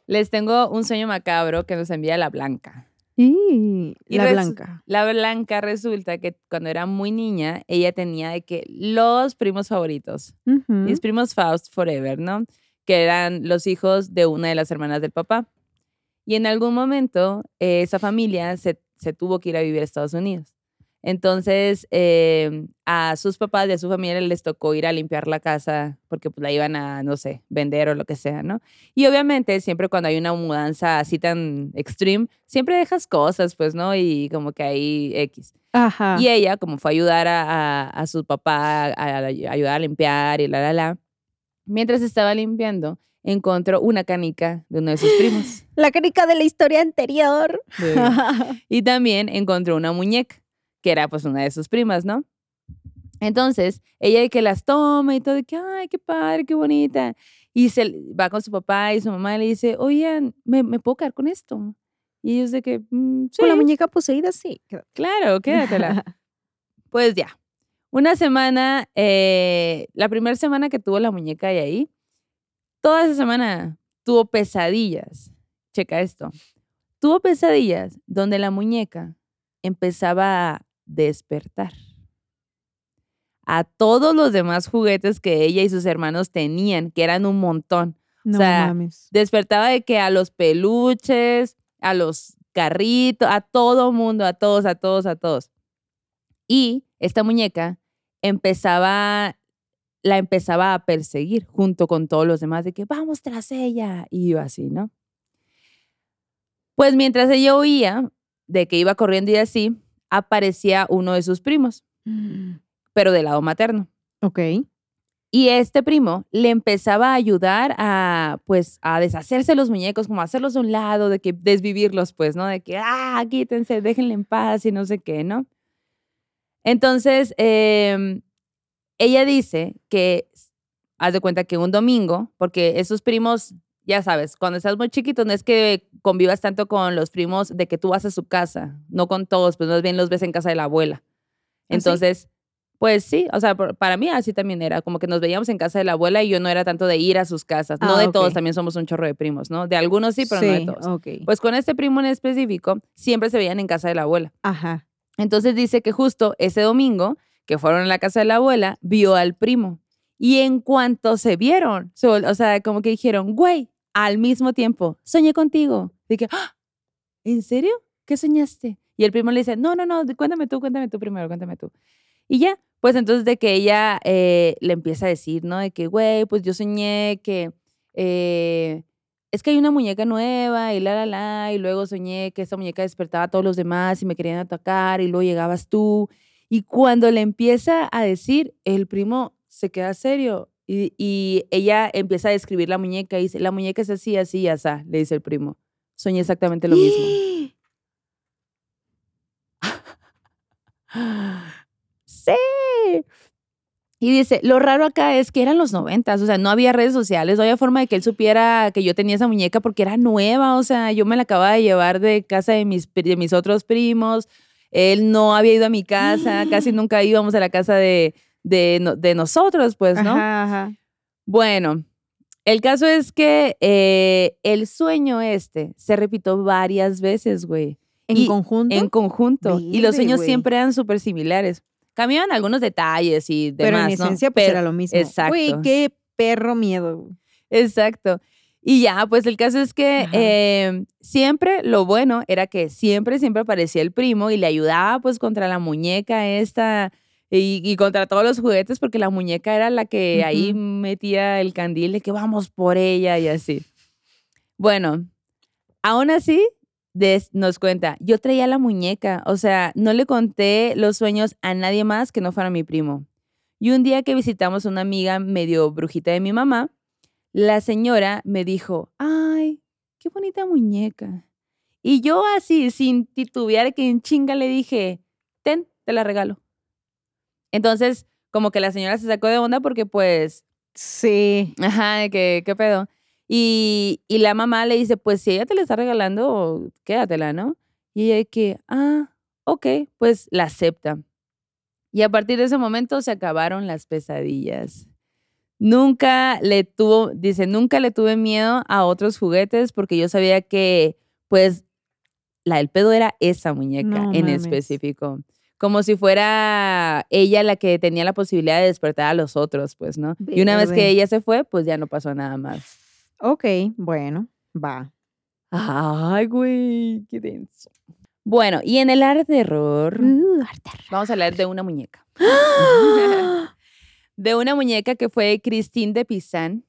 les tengo un sueño macabro que nos envía la Blanca. Y, Y la blanca. La Blanca resulta que cuando era muy niña, ella tenía de que los primos favoritos, mis primos Faust Forever, ¿no? Que eran los hijos de una de las hermanas del papá. Y en algún momento, eh, esa familia se, se tuvo que ir a vivir a Estados Unidos. Entonces, eh, a sus papás y a su familia les tocó ir a limpiar la casa porque pues, la iban a, no sé, vender o lo que sea, ¿no? Y obviamente, siempre cuando hay una mudanza así tan extreme, siempre dejas cosas, pues, ¿no? Y como que hay X. Ajá. Y ella, como fue a ayudar a, a- a su papá, a, a ayudar a limpiar y la, la, la, mientras estaba limpiando, encontró una canica de uno de sus primos. *gasps* La canica de la historia anterior. *laughs* y también encontró una muñeca, que era pues una de sus primas, ¿no? Entonces, ella de que las toma y todo, de que, ay, qué padre, qué bonita. Y se va con su papá y su mamá y le dice, oigan, ¿me, me puedo quedar con esto? Y ellos de que, "Mm, Con la sí, muñeca poseída, sí. claro, quédatela. *laughs* pues ya. Una semana, eh, la primera semana que tuvo la muñeca de ahí, toda esa semana tuvo pesadillas. Checa esto. Tuvo pesadillas donde la muñeca empezaba a despertar a todos los demás juguetes que ella y sus hermanos tenían, que eran un montón. No o sea, mames. despertaba de que a los peluches, a los carritos, a todo mundo, a todos, a todos, a todos. Y esta muñeca empezaba, la empezaba a perseguir junto con todos los demás, de que vamos tras ella, y iba así, ¿no? Pues mientras ella oía de que iba corriendo y así, aparecía uno de sus primos, Mm. pero del lado materno. Ok. Y este primo le empezaba a ayudar a, pues, a deshacerse los muñecos, como a hacerlos a un lado, de que desvivirlos, pues, ¿no? De que, ah, quítense, déjenle en paz y no sé qué, ¿no? Entonces, em, ella dice que, haz de cuenta que un domingo, porque esos primos, ya sabes, cuando estás muy chiquito, no es que convivas tanto con los primos de que tú vas a su casa, no con todos, pues más bien los ves en casa de la abuela. ¿Ah, sí? Entonces, pues sí, o sea, para mí así también era, como que nos veíamos en casa de la abuela y yo no era tanto de ir a sus casas, no Ah, de todos, también somos un chorro de primos, ¿no? De algunos sí, pero no de todos. ok. Pues con este primo en específico, siempre se veían en casa de la abuela. Ajá. Entonces dice que justo ese domingo que fueron a la casa de la abuela, vio al primo. Y en cuanto se vieron, o sea, como que dijeron, güey, al mismo tiempo, soñé contigo. Dije, "¡Ah! ¿en serio? ¿Qué soñaste? Y el primo le dice, no, no, no, cuéntame tú, cuéntame tú primero, cuéntame tú. Y ya, pues entonces de que ella eh, le empieza a decir, ¿no? De que, güey, pues yo soñé que eh, es que hay una muñeca nueva y la, la, la, y luego soñé que esa muñeca despertaba a todos los demás y me querían atacar y luego llegabas tú. Y cuando le empieza a decir, el primo se queda serio y, y ella empieza a describir la muñeca y dice, la muñeca es así, así, y así, le dice el primo. Soñé exactamente lo mismo. *gasps* Sí. Y dice, lo raro acá es que eran los noventas, o sea, no había redes sociales, no había forma de que él supiera que yo tenía esa muñeca porque era nueva, o sea, yo me la acababa de llevar de casa de mis, de mis otros primos, él no había ido a mi casa, casi *gasps* nunca íbamos a la casa de, de, no- de nosotros, pues, ¿no? Ajá, ajá. Bueno, el caso es que eh, el sueño este se repitió varias veces, güey ¿En Y conjunto? en conjunto. y los sueños siempre eran súper similares. Cambiaban algunos detalles y demás, pero en ¿no? esencia, pues Pero- era lo mismo. exacto. Güey, qué perro miedo. Exacto. Y ya, pues el caso es que eh, siempre lo bueno era que siempre, siempre aparecía el primo y le ayudaba pues contra la muñeca esta y, y contra todos los juguetes porque la muñeca era la que ahí metía el candil de que vamos por ella y así. Bueno, aún así des- nos cuenta, yo traía la muñeca, o sea, no le conté los sueños a nadie más que no fuera mi primo. Y un día que visitamos a una amiga medio brujita de mi mamá, la señora me dijo, ay, qué bonita muñeca. Y yo así, sin titubear, que en chinga le dije, ten, te la regalo. Entonces, como que la señora se sacó de onda porque pues, Sí. ajá, de que, ¿qué pedo? Y, y la mamá le dice, pues si ella te la está regalando, quédatela, ¿no? Y ella de que, ah, ok, pues la acepta. Y a partir de ese momento se acabaron las pesadillas. Nunca le tuvo, dice, nunca le tuve miedo a otros juguetes porque yo sabía que, pues, la del pedo era esa muñeca No en mames. específico. Como si fuera ella la que tenía la posibilidad de despertar a los otros, pues, ¿no? Y una vez que ella se fue, pues ya no pasó nada más. Ok, bueno, va. Ay, güey, qué denso. Bueno, y en el arte de Uh, harta. vamos a hablar de una muñeca. *gasps* *laughs* de una muñeca que fue Christine de Pizan,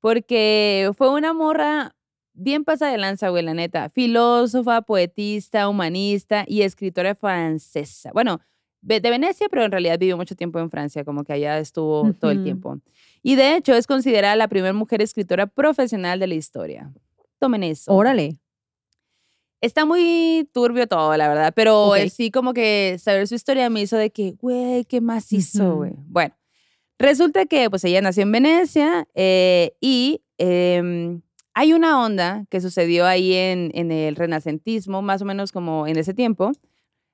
porque fue una morra bien pasada de lanza, güey, la neta. Filósofa, poetista, humanista y escritora francesa. Bueno, de Venecia, pero en realidad vivió mucho tiempo en Francia, como que allá estuvo todo el tiempo. Y de hecho es considerada la primera mujer escritora profesional de la historia. Tomen eso. Órale. Está muy turbio todo, la verdad, pero sí como que saber su historia me hizo de que, güey, ¿qué más hizo, güey? Bueno, resulta que pues ella nació en Venecia eh, y em, hay una onda que sucedió ahí en, en el renacentismo, más o menos como en ese tiempo,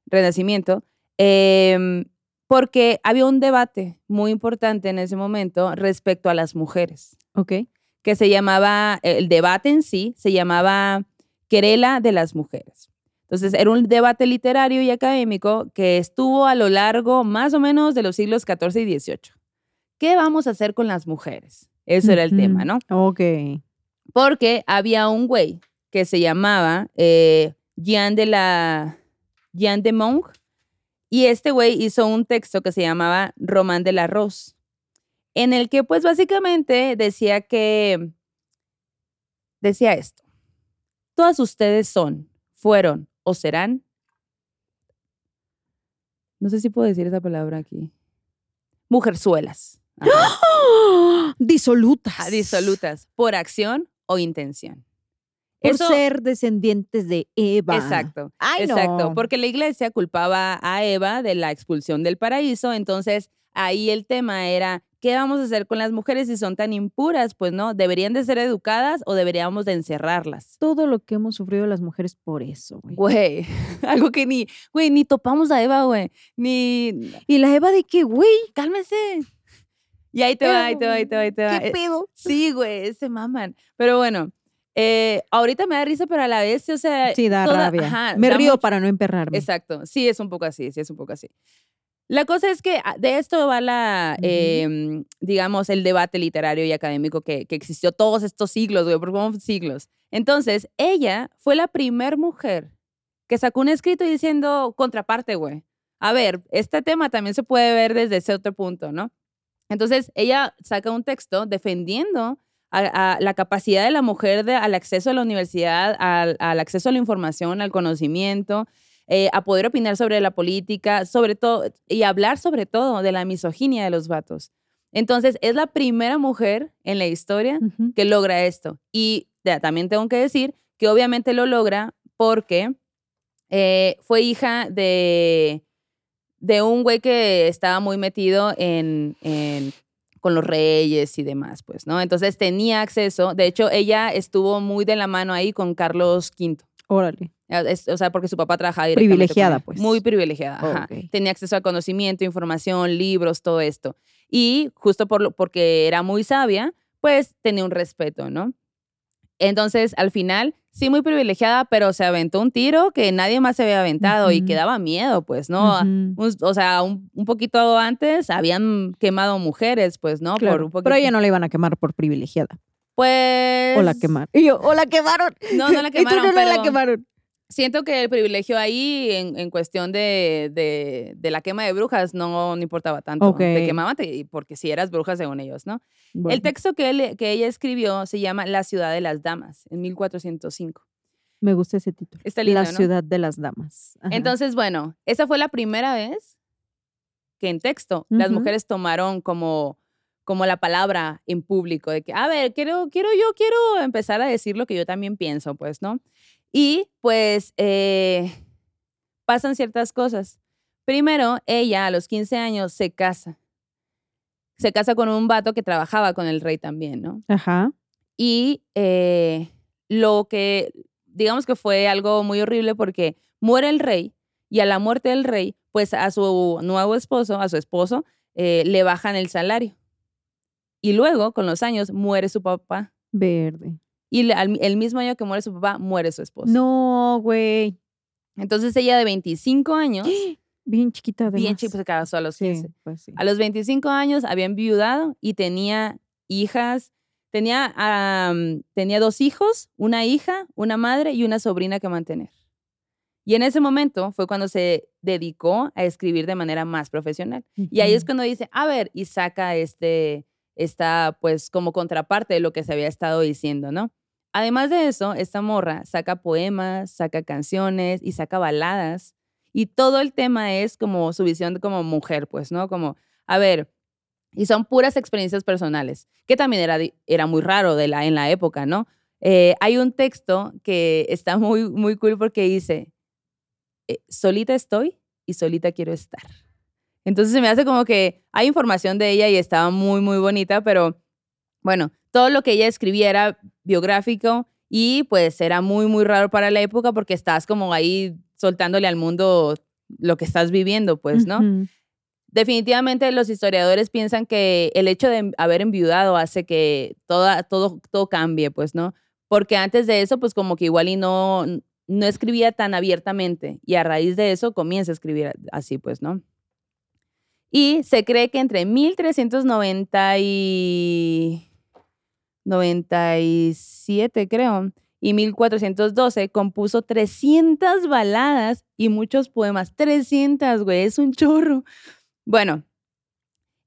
renacimiento, em, porque había un debate muy importante en ese momento respecto a las mujeres, Ok. que se llamaba, el debate en sí se llamaba querela de las mujeres. Entonces, era un debate literario y académico que estuvo a lo largo más o menos de los siglos XIV y XVIII. ¿Qué vamos a hacer con las mujeres? Ese era el Ujú. tema, ¿no? Ok. Porque había un güey que se llamaba eh, Jean de la Jean de Monge y este güey hizo un texto que se llamaba Román de la Rose, en el que pues básicamente decía que decía esto. Todas ustedes son, fueron o serán no sé si puedo decir esa palabra aquí. Mujerzuelas. *gasps* Ajá. Disolutas. Ah, disolutas por acción o intención. Por Eso- ser descendientes de Eva. Exacto. Ay, Exacto, no. porque la iglesia culpaba a Eva de la expulsión del paraíso, entonces ahí el tema era, ¿qué vamos a hacer con las mujeres si son tan impuras? Pues no, ¿deberían de ser educadas o deberíamos de encerrarlas? Todo lo que hemos sufrido las mujeres por eso, güey. Güey, *laughs* algo que ni, güey, ni topamos a Eva, güey, ni, ¿Y la Eva de qué, güey? cálmese. Y ahí te va, ahí te va, ahí te va, ahí te va. ¿Qué Eh, pedo? Sí, güey, se maman. Pero bueno, eh, ahorita me da risa, pero a la vez, o sea, Sí, da toda- rabia. ajá, Me da río mucho- para no emperrarme. Exacto, sí es un poco así, sí es un poco así. La cosa es que ah, de esto va la, em, digamos, el debate literario y académico que, que existió todos estos siglos, güey, porque fueron siglos. Entonces, ella fue la primer mujer que sacó un escrito diciendo contraparte, güey. A ver, este tema también se puede ver desde ese otro punto, ¿no? Entonces, ella saca un texto defendiendo a, a la capacidad de la mujer de- al acceso a la universidad, al, al acceso a la información, al conocimiento, eh, a poder opinar sobre la política, sobre todo, y hablar sobre todo de la misoginia de los vatos. Entonces, es la primera mujer en la historia que logra esto. Y ya, también tengo que decir que obviamente lo logra porque eh, fue hija de, de un güey que estaba muy metido en, en- con los reyes y demás, pues, ¿no? Entonces tenía acceso. De hecho, ella estuvo muy de la mano ahí con Carlos V. Órale. Ah, es- O sea, porque su papá trabajaba directamente Privilegiada, pues. Muy privilegiada, ajá. Tenía acceso a conocimiento, información, libros, todo esto. Y justo por lo, porque era muy sabia, pues tenía un respeto, ¿no? Entonces, al final, sí muy privilegiada, pero se aventó un tiro que nadie más se había aventado y que daba miedo, pues, ¿no? Un- o sea, un, un poquito antes habían quemado mujeres, pues, ¿no? Por un poquito. Pero ella no la iban a quemar por privilegiada. Pues... O la quemaron. Y yo, o la quemaron. No, no la *laughs* Y tú quemaron, no pero... la quemaron. Siento que el privilegio ahí, en, en cuestión de, de, de la quema de brujas, no, no importaba tanto. Ok. Te quemaban porque si eras bruja según ellos, ¿no? Bueno, El texto que, él- que ella escribió se llama La ciudad de las damas, en 1405. me gusta ese título. Está lindo, La ¿no? ciudad de las damas. Ajá. Entonces, bueno, esa fue la primera vez que en texto las Ujú. mujeres tomaron como, como la palabra en público, de que, a ver, quiero, quiero, yo quiero empezar a decir lo que yo también pienso, pues, ¿no? Y pues eh, pasan ciertas cosas. Primero, ella a los 15 años se casa. Se casa con un vato que trabajaba con el rey también, ¿no? Ajá. Y eh, lo que, digamos que fue algo muy horrible porque muere el rey y a la muerte del rey, pues a su nuevo esposo, a su esposo, eh, le bajan el salario. Y luego, con los años, muere su papá. Verde. Y le- al- el mismo año que muere su papá, muere su esposo. No, güey. Entonces ella de 25 años, *gasps* Bien chiquita además. bien chico, se casó a los 15. Sí, pues sí. A los 25 años había enviudado y tenía hijas, tenía, am, tenía dos hijos, una hija, una madre y una sobrina que mantener. Y en ese momento fue cuando se dedicó a escribir de manera más profesional. Y ahí es cuando dice, a ver, y saca este, esta, pues, como contraparte de lo que se había estado diciendo, ¿no? Además de eso, esta morra saca poemas, saca canciones y saca baladas. Y todo el tema es como su visión como mujer, pues, ¿no? Como, a ver, y son puras experiencias personales, que también era, era muy raro de la, en la época, ¿no? Eh, hay un texto que está muy, muy cool porque dice, eh, solita estoy y solita quiero estar. Entonces se me hace como que hay información de ella y estaba muy, muy bonita, pero bueno, todo lo que ella escribía era biográfico y pues era muy, muy raro para la época porque estás como ahí soltándole al mundo lo que estás viviendo, pues, ¿no? Definitivamente los historiadores piensan que el hecho de haber enviudado hace que toda, todo, todo cambie, pues, ¿no? Porque antes de eso, pues como que igual y no, no escribía tan abiertamente y a raíz de eso comienza a escribir así, pues, ¿no? Y se cree que entre 1390 y 97, creo, y 1412 compuso 300 baladas y muchos poemas. 300, güey, es un chorro. Bueno,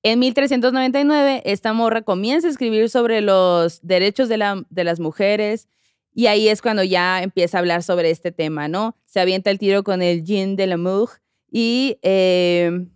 en 1399 esta morra comienza a escribir sobre los derechos de, la, las mujeres y ahí es cuando ya empieza a hablar sobre este tema, ¿no? Se avienta el tiro con el Jean de l'amour y eh,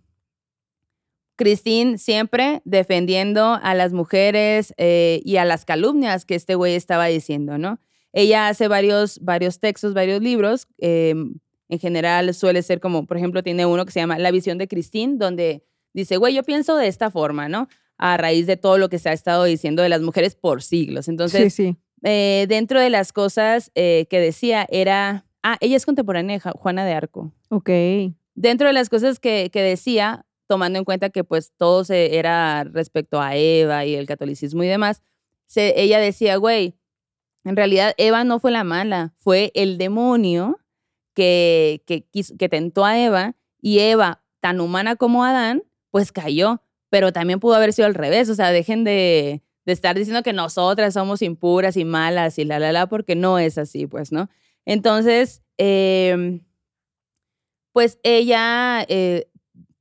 Christine siempre defendiendo a las mujeres eh, y a las calumnias que este güey estaba diciendo, ¿no? Ella hace varios, varios textos, varios libros. Em, en general suele ser como, por ejemplo, tiene uno que se llama La visión de Christine, donde dice, güey, yo pienso de esta forma, ¿no? A raíz de todo lo que se ha estado diciendo de las mujeres por siglos. Entonces, sí, sí. eh, dentro de las cosas eh, que decía era, ah, ella es contemporánea de Juana de Arco. Ok. Dentro de las cosas que, que decía, tomando en cuenta que pues todo se era respecto a Eva y el catolicismo y demás, ella decía, güey, en realidad Eva no fue la mala, fue el demonio que, que, que tentó a Eva y Eva, tan humana como Adán, pues cayó, pero también pudo haber sido al revés, o sea, dejen de, de estar diciendo que nosotras somos impuras y malas y la, la, la, porque no es así, pues, ¿no? Entonces, eh, pues ella eh,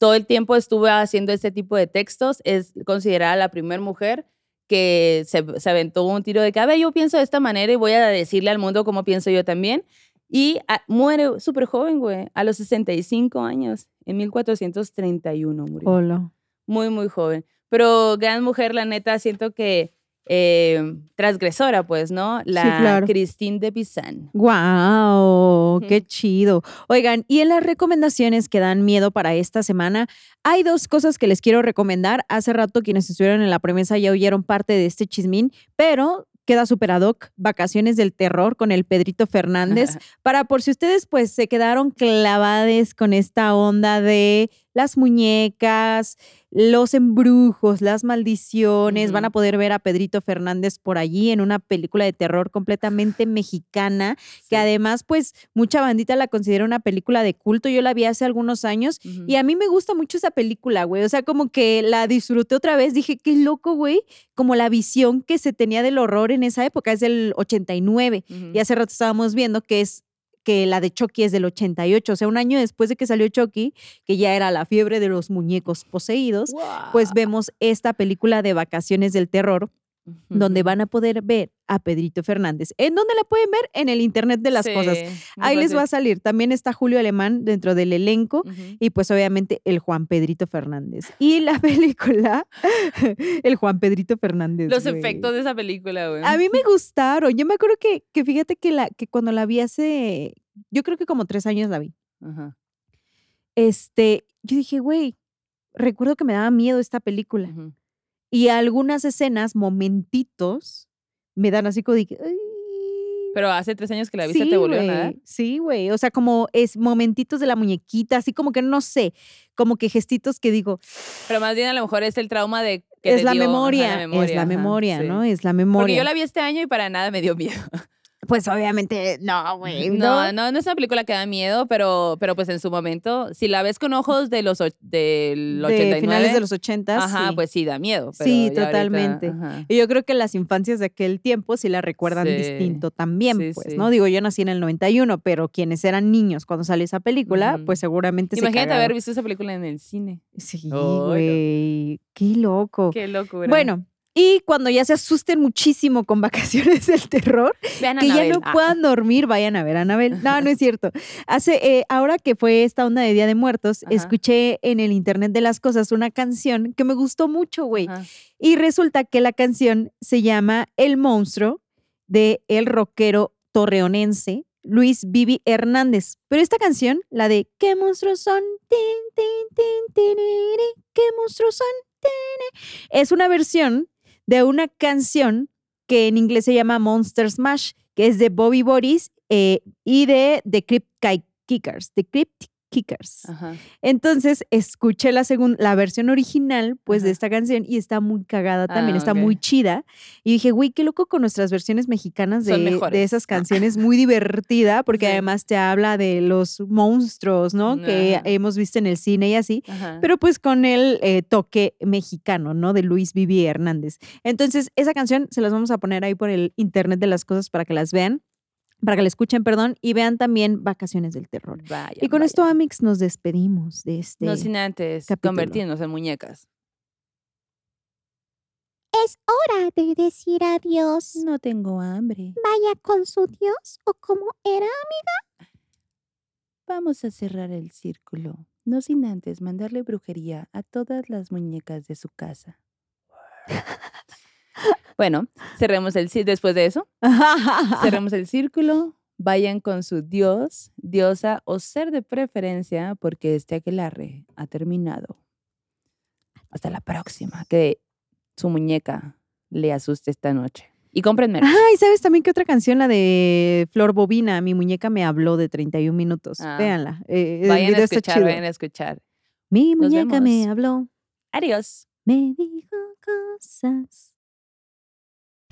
todo el tiempo estuvo haciendo este tipo de textos, es considerada la primera mujer que se, se, aventó un tiro de ver, yo pienso de esta manera y voy a decirle al mundo cómo pienso yo también. Y a, muere súper joven, güey, a los 65 años, en 1431 murió. Hola. Muy, muy joven. Pero gran mujer, la neta, siento que eh, transgresora, pues, ¿no? La sí, claro. Christine de Pizan. ¡Wow! ¡Qué chido! Oigan, y en las recomendaciones que dan miedo para esta semana, hay dos cosas que les quiero recomendar. Hace rato quienes estuvieron en la premisa ya oyeron parte de este chismín, pero queda super ad hoc, Vacaciones del Terror con el Pedrito Fernández, *laughs* para por si ustedes pues se quedaron clavades con esta onda de las muñecas, los embrujos, las maldiciones, van a poder ver a Pedrito Fernández por allí en una película de terror completamente mexicana, Sí. que además pues mucha bandita la considera una película de culto, yo la vi hace algunos años y a mí me gusta mucho esa película, güey, o sea, como que la disfruté otra vez, dije, qué loco, güey, como la visión que se tenía del horror en esa época, es del 89 Ujú. y hace rato estábamos viendo que es que la de Chucky es del 88, o sea, un año después de que salió Chucky, que ya era la fiebre de los muñecos poseídos, pues vemos esta película de vacaciones del terror, donde van a poder ver a Pedrito Fernández. ¿En dónde la pueden ver? En el Internet de las Sí, cosas. Ahí les va a salir. También está Julio Alemán dentro del elenco y pues obviamente el Juan Pedrito Fernández. Y la *laughs* película, el Juan Pedrito Fernández. Los efectos de esa película, güey. A mí me *laughs* gustaron. Yo me acuerdo que, que fíjate que, la, que cuando la vi hace, yo creo que como tres años la vi. Ajá. Este, yo dije, güey, recuerdo que me daba miedo esta película. Y algunas escenas, momentitos, me dan así como de que, "Ay". Pero hace tres años que la viste, Sí, ¿te volvió a? Sí, güey. O sea, como es momentitos de la muñequita, así como que no sé, como que gestitos que digo, Pero más bien a lo mejor es el trauma de que es te la, dio, ajá, memoria, la memoria, es la ajá, memoria, sí. ¿no? Es la Porque memoria. yo la vi este año y para nada me dio miedo. Pues obviamente, no, güey. No, no, no es una película que da miedo, pero, pero pues en su momento, si la ves con ojos de los del de 89, finales de los ochentas. ajá, sí. pues sí da miedo. pero Sí, ahorita, totalmente. ajá. Y yo creo que las infancias de aquel tiempo sí la recuerdan Sí, distinto también, sí, pues. ¿no? Digo, yo nací en el 91, pero quienes eran niños cuando salió esa película, pues seguramente se Imagínate cagaron. haber visto esa película en el cine. Sí, no. güey. Qué loco. Qué locura. Bueno, y cuando ya se asusten muchísimo con *laughs* vacaciones del terror, Vean que ya no Ah. puedan dormir, vayan a ver a Anabel. No, no es cierto. Hace, eh, ahora que fue esta onda de Día de Muertos, Ajá. escuché en el Internet de las Cosas una canción que me gustó mucho, güey. Y resulta que la canción se llama El monstruo de el rockero torreonense Luis Vivi Hernández. Pero esta canción, la de ¿Qué monstruos son? Tin, tin, tin, ¿Qué monstruos son? Tini", Es una versión de una canción que en inglés se llama Monster Smash, que es de Bobby Boris eh, y de The Crypt Ki- Kickers. The Crypt Kickers. Ajá. Entonces escuché la segunda, la versión original, pues, de esta canción y está muy cagada también, Ah, está muy chida. Y dije, güey, qué loco con nuestras versiones mexicanas de, esas *laughs* canciones, muy divertida, porque Sí. además te habla de los monstruos, ¿no? Que hemos visto en el cine y así. Pero pues con el eh, toque mexicano, ¿no? De Luis Vivi Hernández. Entonces, esa canción se las vamos a poner ahí por el internet de las cosas para que las vean, para que la escuchen, perdón, y vean también Vacaciones del Terror. Vaya, Y con vaya. esto, Amix, nos despedimos de este. No sin antes capítulo. convertirnos en muñecas. Es hora de decir adiós. No tengo hambre. Vaya con su Dios o como era. Vamos a cerrar el círculo. No sin antes mandarle brujería a todas las muñecas de su casa. *laughs* Bueno, cerremos el círculo. Después de eso, cerremos el círculo. Vayan con su dios, diosa o ser de preferencia, porque este aquelarre ha terminado. Hasta la próxima. Que su muñeca le asuste esta noche. Y compren merch. Ay, ¿sabes también qué otra canción? La de Flor Bobina, Mi muñeca me habló de 31 minutos. Ah. Véanla. eh, el Vayan a escuchar, vayan a escuchar. Mi Nos muñeca me habló, Adiós. me dijo cosas.